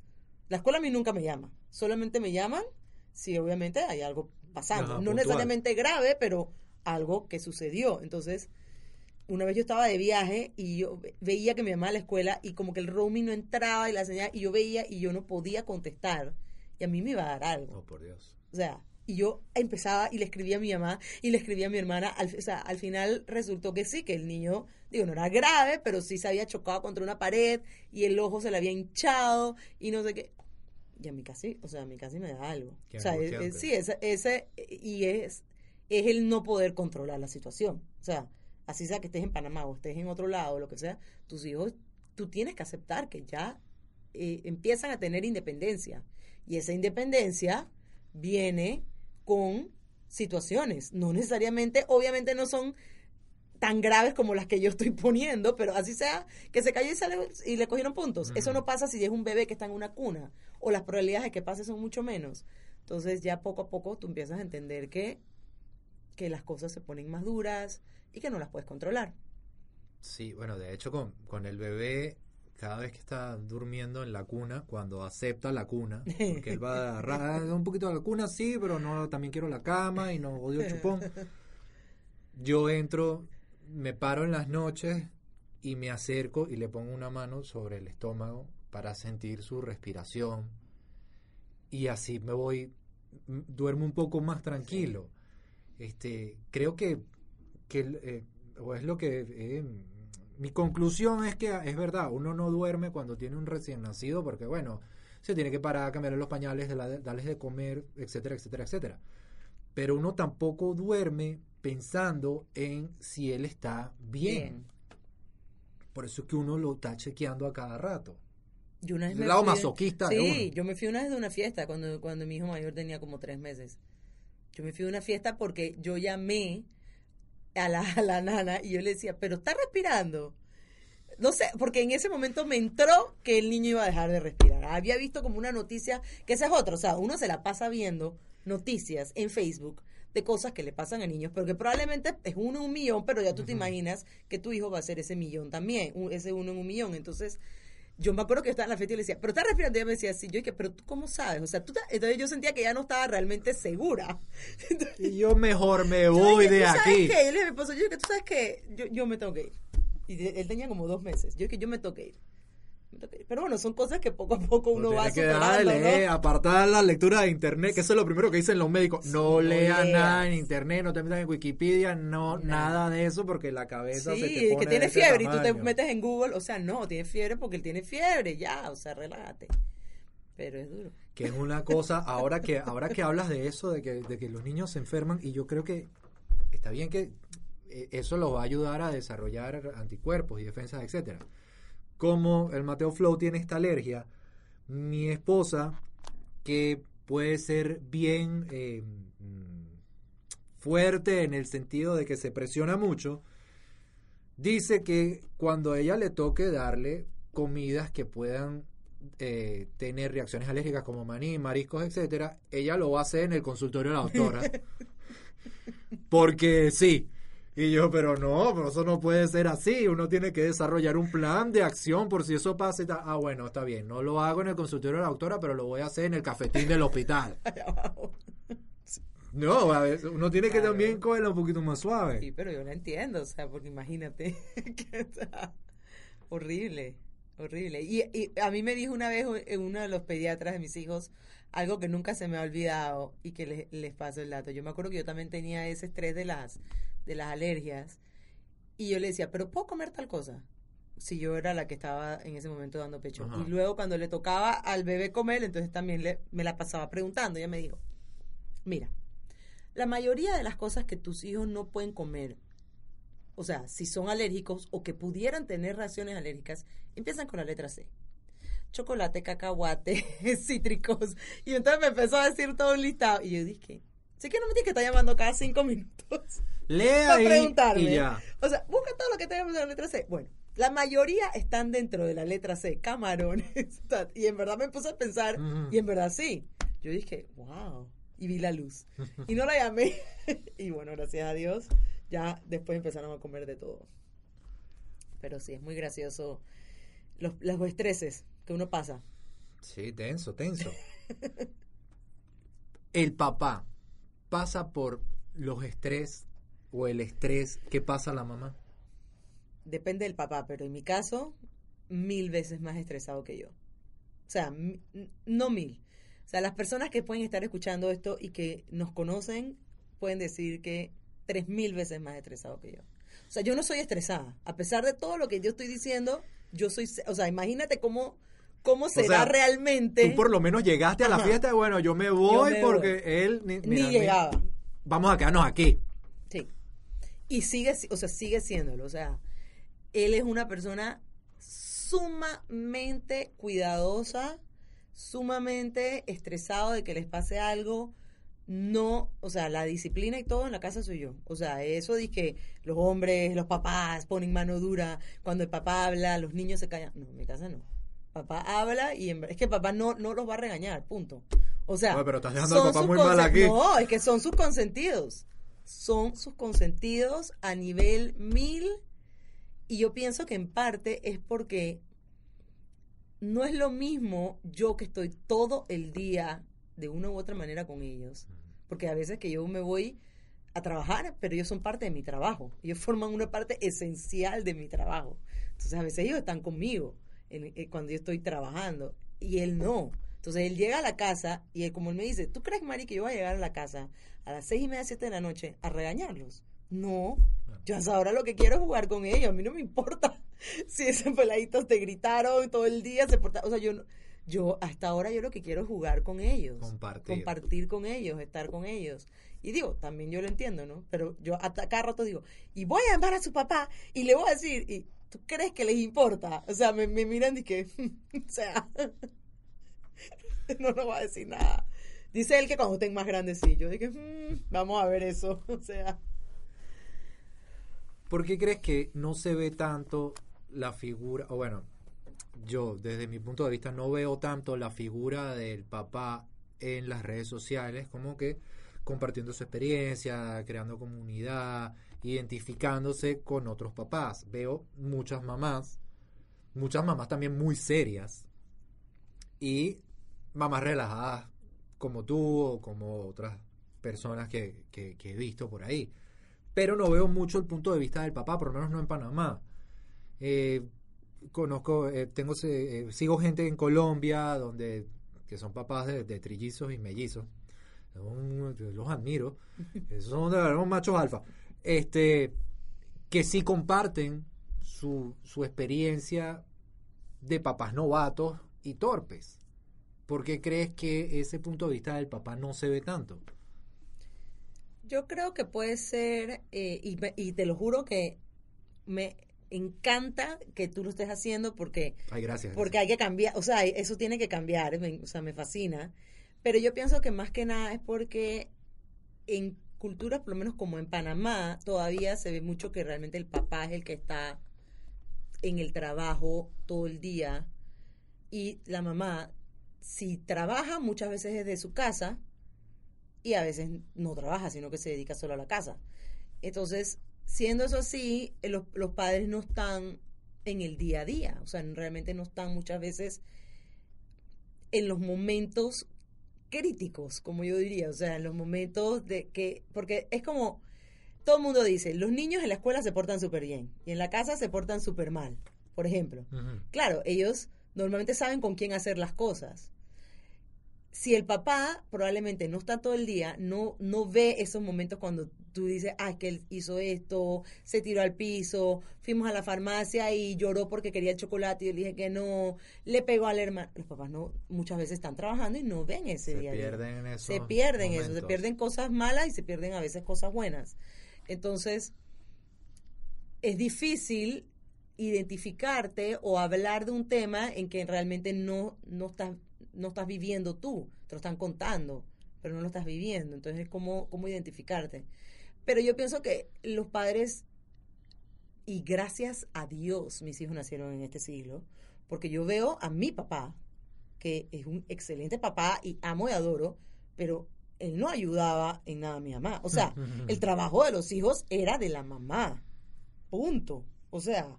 La escuela a mí nunca me llama. Solamente me llaman si obviamente hay algo pasando. Ajá, no necesariamente grave, pero algo que sucedió. Entonces, una vez yo estaba de viaje y yo ve- veía que me llamaba a la escuela y como que el roaming no entraba y la señal, y yo veía y yo no podía contestar. Y a mí me iba a dar algo. Oh, por Dios. O sea, y yo empezaba y le escribía a mi mamá y le escribía a mi hermana. Al, o sea, al final resultó que sí, que el niño, digo, no era grave, pero sí se había chocado contra una pared y el ojo se le había hinchado y no sé qué. Y a mí casi, o sea, a mí casi me da algo. Qué o sea, es- angustiante. es- sí, ese, ese, y es, es el no poder controlar la situación. O sea, así sea que estés en Panamá o estés en otro lado, lo que sea, tus hijos, tú tienes que aceptar que ya eh, empiezan a tener independencia. Y esa independencia viene con situaciones. No necesariamente, obviamente no son tan graves como las que yo estoy poniendo, pero así sea que se cayó y, sale, y le cogieron puntos. Eso no pasa si es un bebé que está en una cuna, o las probabilidades de que pase son mucho menos. Entonces ya poco a poco tú empiezas a entender que, que las cosas se ponen más duras y que no las puedes controlar. Sí, bueno, de hecho con, con el bebé, cada vez que está durmiendo en la cuna, cuando acepta la cuna, porque él va a agarrar un poquito a la cuna, sí, pero no, también quiero la cama y no odio el chupón. Yo entro, me paro en las noches y me acerco y le pongo una mano sobre el estómago para sentir su respiración. Y así me voy duermo un poco más tranquilo. Este creo que que eh, o es lo que eh, mi conclusión es que es verdad uno no duerme cuando tiene un recién nacido porque bueno se tiene que parar cambiarle los pañales darles de comer etcétera etcétera etcétera. Pero uno tampoco duerme pensando en si él está bien. Bien. Por eso es que uno lo está chequeando a cada rato. Yo una vez El lado fui- masoquista Sí, yo me fui una vez de una fiesta cuando, cuando mi hijo mayor tenía como tres meses. Yo me fui de una fiesta porque yo llamé a la, a la nana y yo le decía, pero está respirando. No sé, porque en ese momento me entró que el niño iba a dejar de respirar. Había visto como una noticia, que esa es otra, o sea, uno se la pasa viendo noticias en Facebook de cosas que le pasan a niños, pero que probablemente es uno en un millón, pero ya tú te imaginas que tu hijo va a ser ese millón también, un- ese uno en un millón. Entonces, yo me acuerdo que yo estaba en la fiesta y le decía, pero está respirando. Y ella me decía así, yo dije, pero tú cómo sabes? O sea, tú entonces yo sentía que ya no estaba realmente segura. Entonces, Y yo mejor me voy dije, de ¿tú sabes aquí. qué? Yo le dije a mi esposo, yo dije, tú sabes que yo, yo me tengo que ir. Y él tenía como dos meses. Yo dije, yo me tengo que ir. Pero bueno, son cosas que poco a poco uno No va que superando, leer, ¿no? apartar la lectura de internet, que eso es lo primero que dicen los médicos. No no leas nada en internet, no te metas en Wikipedia, no, Nada. nada de eso, porque la cabeza se te Sí, que tiene fiebre y tú te metes en Google, o sea, no, tiene fiebre porque él tiene fiebre, ya, o sea, relájate. Pero es duro. que es una cosa, ahora que, ahora que hablas de eso, de que, de que los niños se enferman, y yo creo que está bien que eh, eso los va a ayudar a desarrollar anticuerpos y defensas, etcétera. Como el Mateo Flow tiene esta alergia, mi esposa, que puede ser bien eh, fuerte en el sentido de que se presiona mucho, dice que cuando a ella le toque darle comidas que puedan eh, tener reacciones alérgicas como maní, mariscos, etcétera, ella lo va a hacer en el consultorio de la doctora. Porque sí. Y yo, pero no, pero eso no puede ser así. Uno tiene que desarrollar un plan de acción por si eso pasa. y tal. Ah, bueno, está bien. No lo hago en el consultorio de la doctora, pero lo voy a hacer en el cafetín del hospital. No, a ver, uno tiene que también cogerla un poquito más suave. Sí, pero yo la entiendo, o sea, porque imagínate que está horrible, horrible. Y, y a mí me dijo una vez uno de los pediatras de mis hijos algo que nunca se me ha olvidado y que les, les paso el dato. Yo me acuerdo que yo también tenía ese estrés de las, de las alergias y yo le decía, pero ¿puedo comer tal cosa? Si yo era la que estaba en ese momento dando pecho. Ajá. Y luego cuando le tocaba al bebé comer, entonces también le, me la pasaba preguntando. Ella me dijo, mira, la mayoría de las cosas que tus hijos no pueden comer, o sea, si son alérgicos o que pudieran tener reacciones alérgicas, empiezan con la letra C. Chocolate, cacahuate, cítricos. Y entonces me empezó a decir todo un listado. Y yo dije, sé que no me tienes que estar llamando cada cinco minutos Lea para ahí preguntarme. y ya. O sea, busca todo lo que tenga en la letra C. Bueno, la mayoría están dentro de la letra C, camarones. Y en verdad me puse a pensar, y en verdad sí. Yo dije, wow. Y vi la luz. Y no la llamé. y bueno, gracias a Dios, ya después empezaron a comer de todo. Pero sí, es muy gracioso los, los estreses que uno pasa. Sí, tenso, tenso. El papá pasa por los estrés o el estrés que pasa la mamá. Depende del papá, pero en mi caso, mil veces más estresado que yo. O sea, no mil. O sea, las personas que pueden estar escuchando esto y que nos conocen pueden decir que tres mil veces más estresado que yo. O sea, yo no soy estresada. A pesar de todo lo que yo estoy diciendo, yo soy, o sea, imagínate cómo, cómo será sea, realmente. Tú por lo menos llegaste a la Ajá. fiesta, bueno, yo me voy me porque él ni, Ni mira, llegaba. Vamos a quedarnos aquí. Sí. Y sigue, si- o sea, sigue siéndolo. O sea, él es una persona sumamente cuidadosa, sumamente estresado de que les pase algo. No, o sea, la disciplina y todo en la casa soy yo. O sea, eso de que los hombres, los papás ponen mano dura, cuando el papá habla, los niños se callan. No, en mi casa no. Papá habla y en es que papá no, no los va a regañar, punto. O sea, Oye, pero estás dejando son papá sus muy mal aquí. No, es que son sus consentidos. Son sus consentidos a nivel mil. Y yo pienso que en parte es porque no es lo mismo yo que estoy todo el día de una u otra manera con ellos. Porque a veces que yo me voy a trabajar, pero ellos son parte de mi trabajo. Ellos forman una parte esencial de mi trabajo. Entonces a veces ellos están conmigo en- eh, cuando yo estoy trabajando y él no. Entonces él llega a la casa y él, como él me dice, ¿tú crees, Mari, que yo voy a llegar a la casa a las seis y media, siete de la noche a regañarlos? No, yo hasta ahora lo que quiero es jugar con ellos. A mí no me importa si esos peladitos te gritaron todo el día, se porta, o sea, yo yo hasta ahora yo lo que quiero es jugar con ellos, Compartir. compartir con ellos, estar con ellos. Y digo, también yo lo entiendo, ¿no? Pero yo hasta cada rato digo, y voy a llamar a su papá y le voy a decir, y ¿tú crees que les importa? O sea, me, miran y que, o sea, no nos va a decir nada. Dice él que cuando estén más grandecillos, dije, "Mm, vamos a ver eso, o sea. ¿Por qué crees que no se ve tanto la figura, o bueno, yo desde mi punto de vista no veo tanto la figura del papá en las redes sociales como que compartiendo su experiencia, creando comunidad, identificándose con otros papás. Veo muchas mamás, muchas mamás también muy serias y mamás relajadas como tú o como otras personas que, que- que he visto por ahí. Pero no veo mucho el punto de vista del papá, por lo menos no en Panamá. Eh, conozco, eh, tengo, eh, sigo gente en Colombia donde que son papás de, de trillizos y mellizos. Son- los admiro. Esos son de verdad unos machos alfa. Este, que sí comparten su, su experiencia de papás novatos y torpes. ¿Por qué crees que ese punto de vista del papá no se ve tanto? Yo creo que puede ser, eh, y, y te lo juro que me encanta que tú lo estés haciendo porque, Ay, gracias. porque hay que cambiar, o sea, eso tiene que cambiar, me- o sea, me fascina. Pero yo pienso que más que nada es porque en culturas, por lo menos como en Panamá, todavía se ve mucho que realmente el papá es el que está en el trabajo todo el día y la mamá, si trabaja, muchas veces desde su casa y a veces no trabaja, sino que se dedica solo a la casa. Entonces, siendo eso así, eh, los, los padres no están en el día a día, o sea, realmente no están muchas veces en los momentos críticos, como yo diría, o sea, en los momentos de que, porque es como, todo el mundo dice, los niños en la escuela se portan súper bien y en la casa se portan súper mal, por ejemplo. Claro, ellos normalmente saben con quién hacer las cosas. Si el papá probablemente no está todo el día, no, no ve esos momentos cuando tú dices, ah, que él hizo esto, se tiró al piso, fuimos a la farmacia y lloró porque quería el chocolate y yo le dije que no, le pegó al hermano. Los papás no muchas veces están trabajando y no ven ese Se día. pierden en esos se pierden eso, se pierden cosas malas y se pierden a veces cosas buenas. Entonces, es difícil identificarte o hablar de un tema en que realmente no, no, estás, no estás viviendo tú, te lo están contando, pero no lo estás viviendo. Entonces, ¿cómo, cómo identificarte? Pero yo pienso que los padres, y gracias a Dios mis hijos nacieron en este siglo, porque yo veo a mi papá, que es un excelente papá y amo y adoro, pero él no ayudaba en nada a mi mamá. O sea, el trabajo de los hijos era de la mamá. Punto. O sea,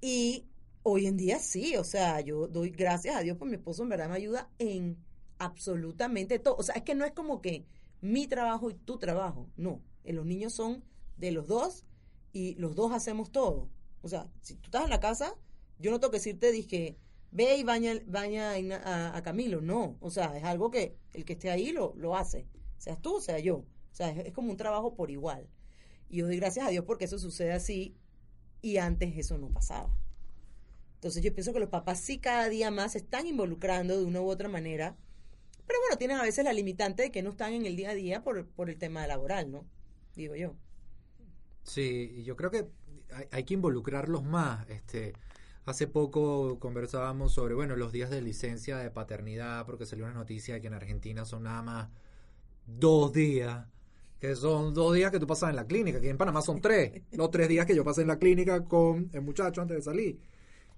y hoy en día sí, o sea, yo doy gracias a Dios por mi esposo, en verdad me ayuda en absolutamente todo. O sea, es que no es como que mi trabajo y tu trabajo, no. Eh, Los niños son de los dos y los dos hacemos todo. O sea, si tú estás en la casa, yo no tengo que decirte, dije, ve y baña, baña a, a Camilo. No, o sea, es algo que el que esté ahí lo, lo hace. Seas tú, sea yo. O sea, es, es como un trabajo por igual. Y yo doy gracias a Dios porque eso sucede así y antes eso no pasaba. Entonces yo pienso que los papás sí cada día más se están involucrando de una u otra manera, pero bueno, tienen a veces la limitante de que no están en el día a día por, por el tema laboral, ¿no? Digo yo. Sí, yo creo que hay, hay que involucrarlos más. Este, hace poco conversábamos sobre, bueno, los días de licencia de paternidad, porque salió una noticia de que en Argentina son nada más dos días, que son dos días que tú pasas en la clínica, que en Panamá son tres, los tres días que yo pasé en la clínica con el muchacho antes de salir.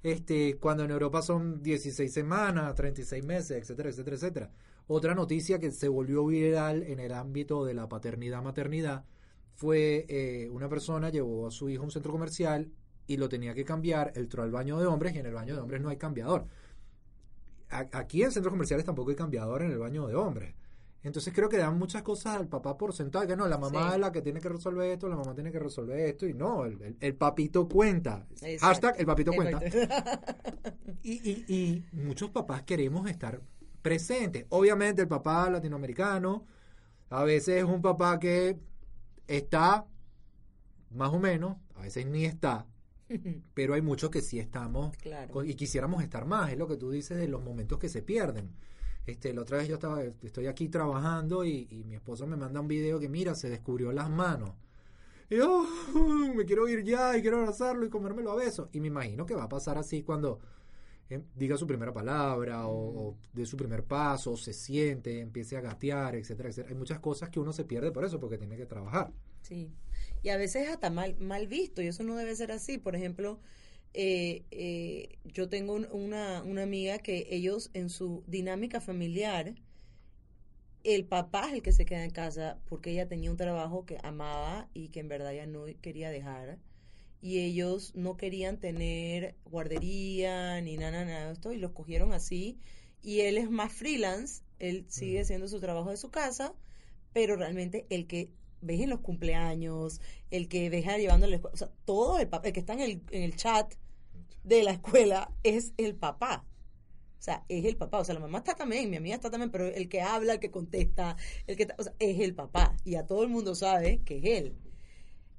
Este, cuando en Europa son 16 semanas, 36 meses, etcétera, etcétera, etcétera. Otra noticia que se volvió viral en el ámbito de la paternidad-maternidad fue eh, una persona llevó a su hijo a un centro comercial y lo tenía que cambiar, entró al baño de hombres y en el baño de hombres no hay cambiador. A- aquí en centros comerciales tampoco hay cambiador en el baño de hombres. Entonces creo que dan muchas cosas al papá por sentado, que no, la mamá Sí. es la que tiene que resolver esto, la mamá tiene que resolver esto, y no, el, el- el papito cuenta. Exacto. Hashtag el papito cuenta. Exacto. Y, y- y muchos papás queremos estar presentes. Obviamente el papá latinoamericano a veces es un papá que está más o menos, a veces ni está, pero hay muchos que sí estamos Claro. y quisiéramos estar más. Es lo que tú dices de los momentos que se pierden. Este, la otra vez yo estaba, estoy aquí trabajando y, y mi esposo me manda un video que mira, se descubrió las manos. Y yo me quiero ir ya y quiero abrazarlo y comérmelo a besos. Y me imagino que va a pasar así cuando eh, diga su primera palabra o, o dé su primer paso, se siente, empiece a gatear, etcétera, etcétera. Hay muchas cosas que uno se pierde por eso, porque tiene que trabajar. Sí. Y a veces hasta mal, mal visto, y eso no debe ser así. Por ejemplo, eh, eh, yo tengo un- una, una amiga que ellos en su dinámica familiar, el papá es el que se queda en casa porque ella tenía un trabajo que amaba y que en verdad ella no quería dejar. Y ellos no querían tener guardería ni nada, nada de esto, y los cogieron así. Y él es más freelance, él sigue haciendo su trabajo de su casa, pero realmente el que ves en los cumpleaños, el que deja llevando la escuela, o sea, todo el, papá, el que está en el, en el chat de la escuela es el papá. O sea, es el papá. O sea, la mamá está también, mi amiga está también, pero el que habla, el que contesta, el que está- o sea, es el papá. Y a todo el mundo sabe que es él.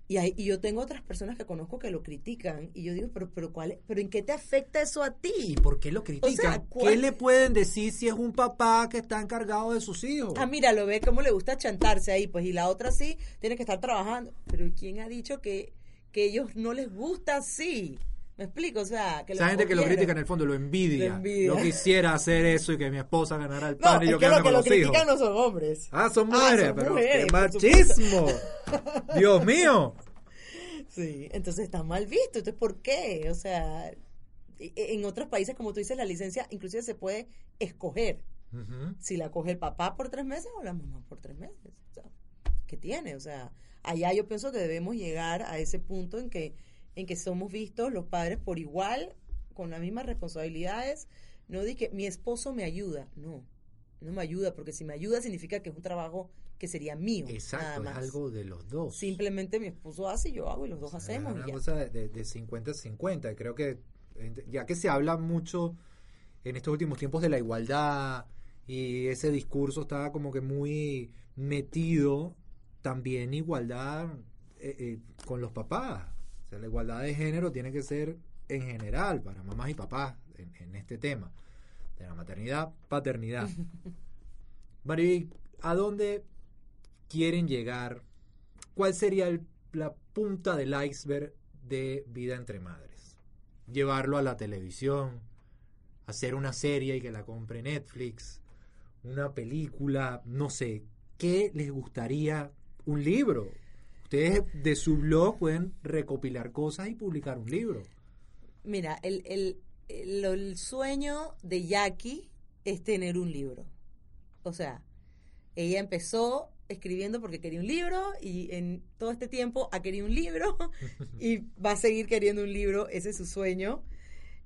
Y, hay, y yo tengo otras personas que conozco que lo critican. Y yo digo, pero, pero, ¿cuál es- pero ¿en qué te afecta eso a ti? ¿Y por qué lo critican? sea, ¿Qué ¿cuál- le pueden decir si es un papá que está encargado de sus hijos? Ah, mira, lo ve cómo le gusta chantarse ahí, pues, y la otra sí, tiene que estar trabajando. Pero ¿quién ha dicho que, que ellos no les gusta así? ¿Me explico? O sea, que Esa gente que lo critica en el fondo lo envidia. Lo envidia. Yo quisiera hacer eso y que mi esposa ganara el No, pan y es yo que quedarme lo que con lo los hijos. critican no son hombres. Ah, son Ah, mujeres, son pero mujeres, qué machismo. Dios mío. Sí, entonces está mal visto. Entonces, ¿por qué? O sea, e- en otros países, como tú dices, la licencia inclusive se puede escoger si la coge el papá por tres meses o la mamá por tres meses. O sea, ¿qué tiene? O sea, allá yo pienso que debemos llegar a ese punto en que, en que somos vistos los padres por igual, con las mismas responsabilidades. No di que mi esposo me ayuda. No, no me ayuda, porque si me ayuda significa que es un trabajo que sería mío. nada Exacto, es más. algo de los dos. Simplemente mi esposo hace y yo hago y los dos O sea, hacemos. Es una ya. cosa de- de de 50-50. Creo que, ya que se habla mucho en estos últimos tiempos de la igualdad y ese discurso estaba como que muy metido, también igualdad eh, eh, con los papás. O sea, la igualdad de género tiene que ser en general para mamás y papás en, en este tema de la maternidad, paternidad. Mariby, ¿a dónde quieren llegar? ¿Cuál sería el- la punta del iceberg de Vida entre Madres? Llevarlo a la televisión, hacer una serie y que la compre Netflix, una película, no sé, ¿qué les gustaría? Un libro. Ustedes de su blog pueden recopilar cosas y publicar un libro. Mira, el, el, el, el sueño de Jackie es tener un libro. O sea, ella empezó escribiendo porque quería un libro y en todo este tiempo ha querido un libro y va a seguir queriendo un libro, ese es su sueño,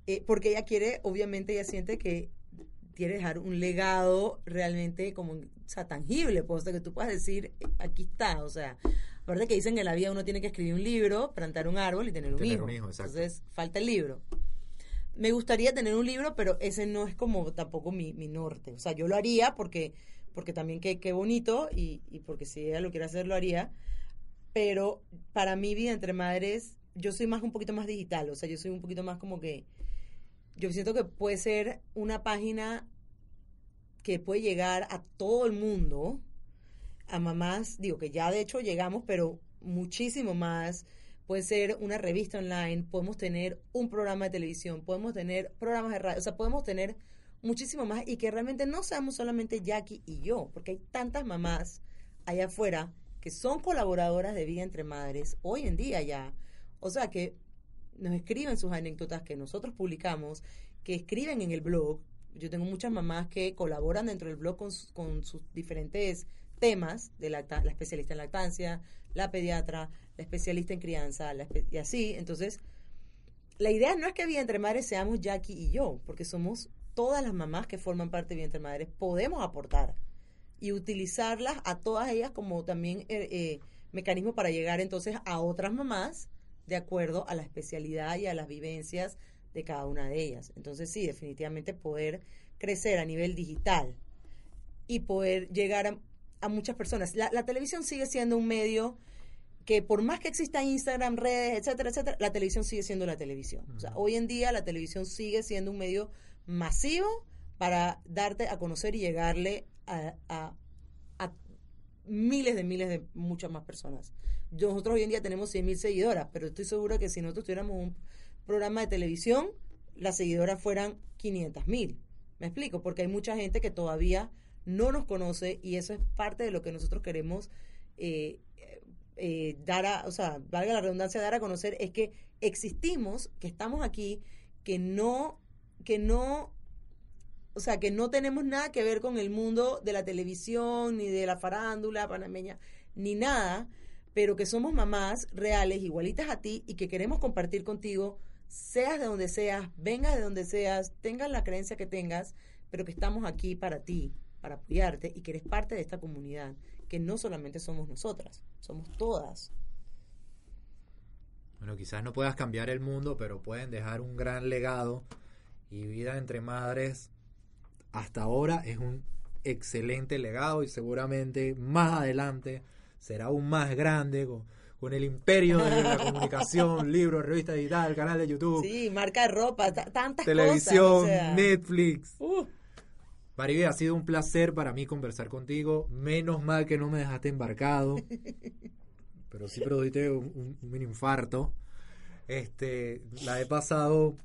eh, porque ella quiere, obviamente ella siente que quiere dejar un legado realmente como, o sea, tangible, pues, o sea, que tú puedas decir, aquí está, o sea, aparte que dicen que en la vida uno tiene que escribir un libro, plantar un árbol y tener un Tener hijo. un hijo. Entonces, falta el libro. Me gustaría tener un libro, pero ese no es como tampoco mi, mi norte. O sea, yo lo haría porque, porque también qué, qué bonito y, y porque si ella lo quiere hacer, lo haría. Pero para mi vida entre madres, yo soy más un poquito más digital. O sea, yo soy un poquito más como que. Yo siento que puede ser una página que puede llegar a todo el mundo, a mamás, digo que ya de hecho llegamos, pero muchísimo más. Puede ser una revista online, podemos tener un programa de televisión, podemos tener programas de radio, o sea, podemos tener muchísimo más y que realmente no seamos solamente Jackie y yo, porque hay tantas mamás allá afuera que son colaboradoras de Vida Entre Madres hoy en día ya. O sea, que nos escriben sus anécdotas que nosotros publicamos, que escriben en el blog. Yo tengo muchas mamás que colaboran dentro del blog con, sus- con sus diferentes temas, de la especialista en lactancia, la pediatra, la especialista en crianza, la y así. Entonces, la idea no es que Vida Entre Madres seamos Jackie y yo, porque somos todas las mamás que forman parte de Vida Entre Madres, podemos aportar. y utilizarlas a todas ellas como también eh, eh, mecanismo para llegar entonces a otras mamás de acuerdo a la especialidad y a las vivencias de cada una de ellas. Entonces sí, definitivamente poder crecer a nivel digital y poder llegar a, a muchas personas. La, la televisión sigue siendo un medio que por más que exista Instagram, redes, etcétera, etcétera, la televisión sigue siendo la televisión. O sea, hoy en día la televisión sigue siendo un medio masivo para darte a conocer y llegarle a, a- miles de miles de muchas más personas. Nosotros hoy en día tenemos 100 mil seguidoras, pero estoy segura que si nosotros tuviéramos un programa de televisión, las seguidoras fueran 500 mil. ¿Me explico? Porque hay mucha gente que todavía no nos conoce y eso es parte de lo que nosotros queremos eh, eh, dar a, o sea, valga la redundancia, dar a conocer, es que existimos, que estamos aquí, que no, que no, o sea, que no tenemos nada que ver con el mundo de la televisión, ni de la farándula panameña, ni nada, pero que somos mamás reales, igualitas a ti, y que queremos compartir contigo, seas de donde seas, vengas de donde seas, tengas la creencia que tengas, pero que estamos aquí para ti, para apoyarte, y que eres parte de esta comunidad, que no solamente somos nosotras, somos todas. Bueno, quizás no puedas cambiar el mundo, pero pueden dejar un gran legado. Y Vida entre Madres, hasta ahora es un excelente legado y seguramente más adelante será aún más grande con, con el imperio de la comunicación, libros, revista digital, canal de YouTube, Sí, marca de ropa, ta- tantas televisión, cosas. sea. Netflix. Uh, Maribel, ha sido un placer para mí conversar contigo. Menos mal que no me dejaste embarcado. Pero sí produjiste un, un- un mini infarto. Este, la he pasado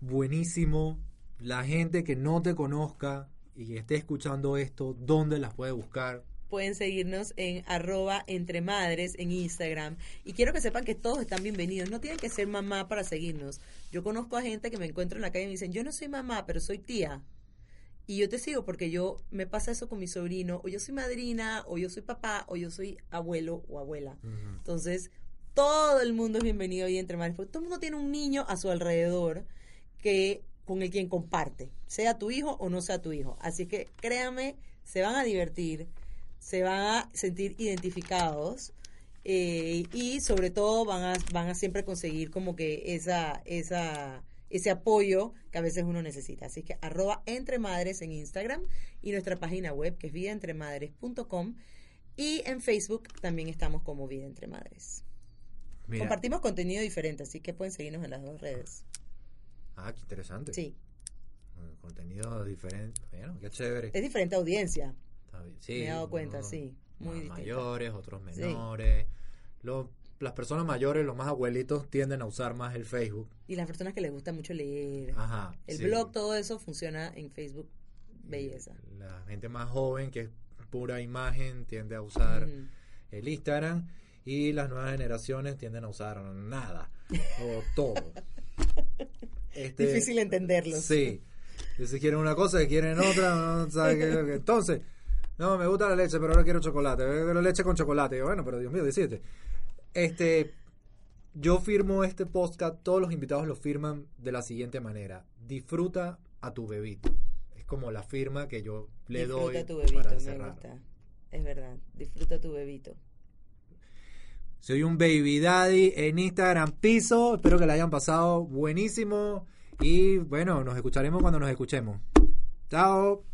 buenísimo. La gente que no te conozca y esté escuchando esto, ¿dónde las puede buscar? pueden seguirnos en arroba entre madres en Instagram. Y quiero que sepan que todos están bienvenidos. No tienen que ser mamá para seguirnos. Yo conozco a gente que me encuentro en la calle y me dicen, yo no soy mamá, pero soy tía. Y yo te sigo porque yo me pasa eso con mi sobrino, o yo soy madrina, o yo soy papá, o yo soy abuelo o abuela. Entonces, todo el mundo es bienvenido ahí entre madres, porque todo el mundo tiene un niño a su alrededor que con el quien comparte, sea tu hijo o no sea tu hijo. Así que créanme, se van a divertir, se van a sentir identificados eh, y sobre todo van a, van a siempre conseguir como que esa, esa, ese apoyo que a veces uno necesita. Así que arroba entre madres en Instagram y nuestra página web que es vidaentremadres.com y en Facebook también estamos como Vida Entre Madres. Mira. Compartimos contenido diferente, así que pueden seguirnos en las dos redes. Ah, qué interesante. Sí, Contenido diferente. Bueno, qué chévere. es diferente audiencia. Está bien. Sí, Me he dado cuenta, unos sí, muy mayores, otros Sí. menores. Los- las personas mayores, los más abuelitos, tienden a usar más el Facebook. Y las personas que les gusta mucho leer. Ajá. El sí. blog, todo eso funciona en Facebook. Belleza. La gente más joven, que es pura imagen, tiende a usar el Instagram. Y las nuevas generaciones tienden a usar nada. o todo. Este, Difícil entenderlos. Sí. Si quieren una cosa, y quieren otra, no sabe qué- Entonces, no, me gusta la leche, pero ahora quiero chocolate. Quiero leche con chocolate. Yo, bueno, pero Dios mío, decídete. Este, yo firmo este podcast, todos los invitados lo firman de la siguiente manera. Disfruta a tu bebito. Es como la firma que yo le Disfruta doy tu bebito, para me gusta. Es verdad. Disfruta tu bebito. Soy un baby daddy en Instagram piso. Espero que la hayan pasado buenísimo. Y bueno, nos escucharemos cuando nos escuchemos. Chao.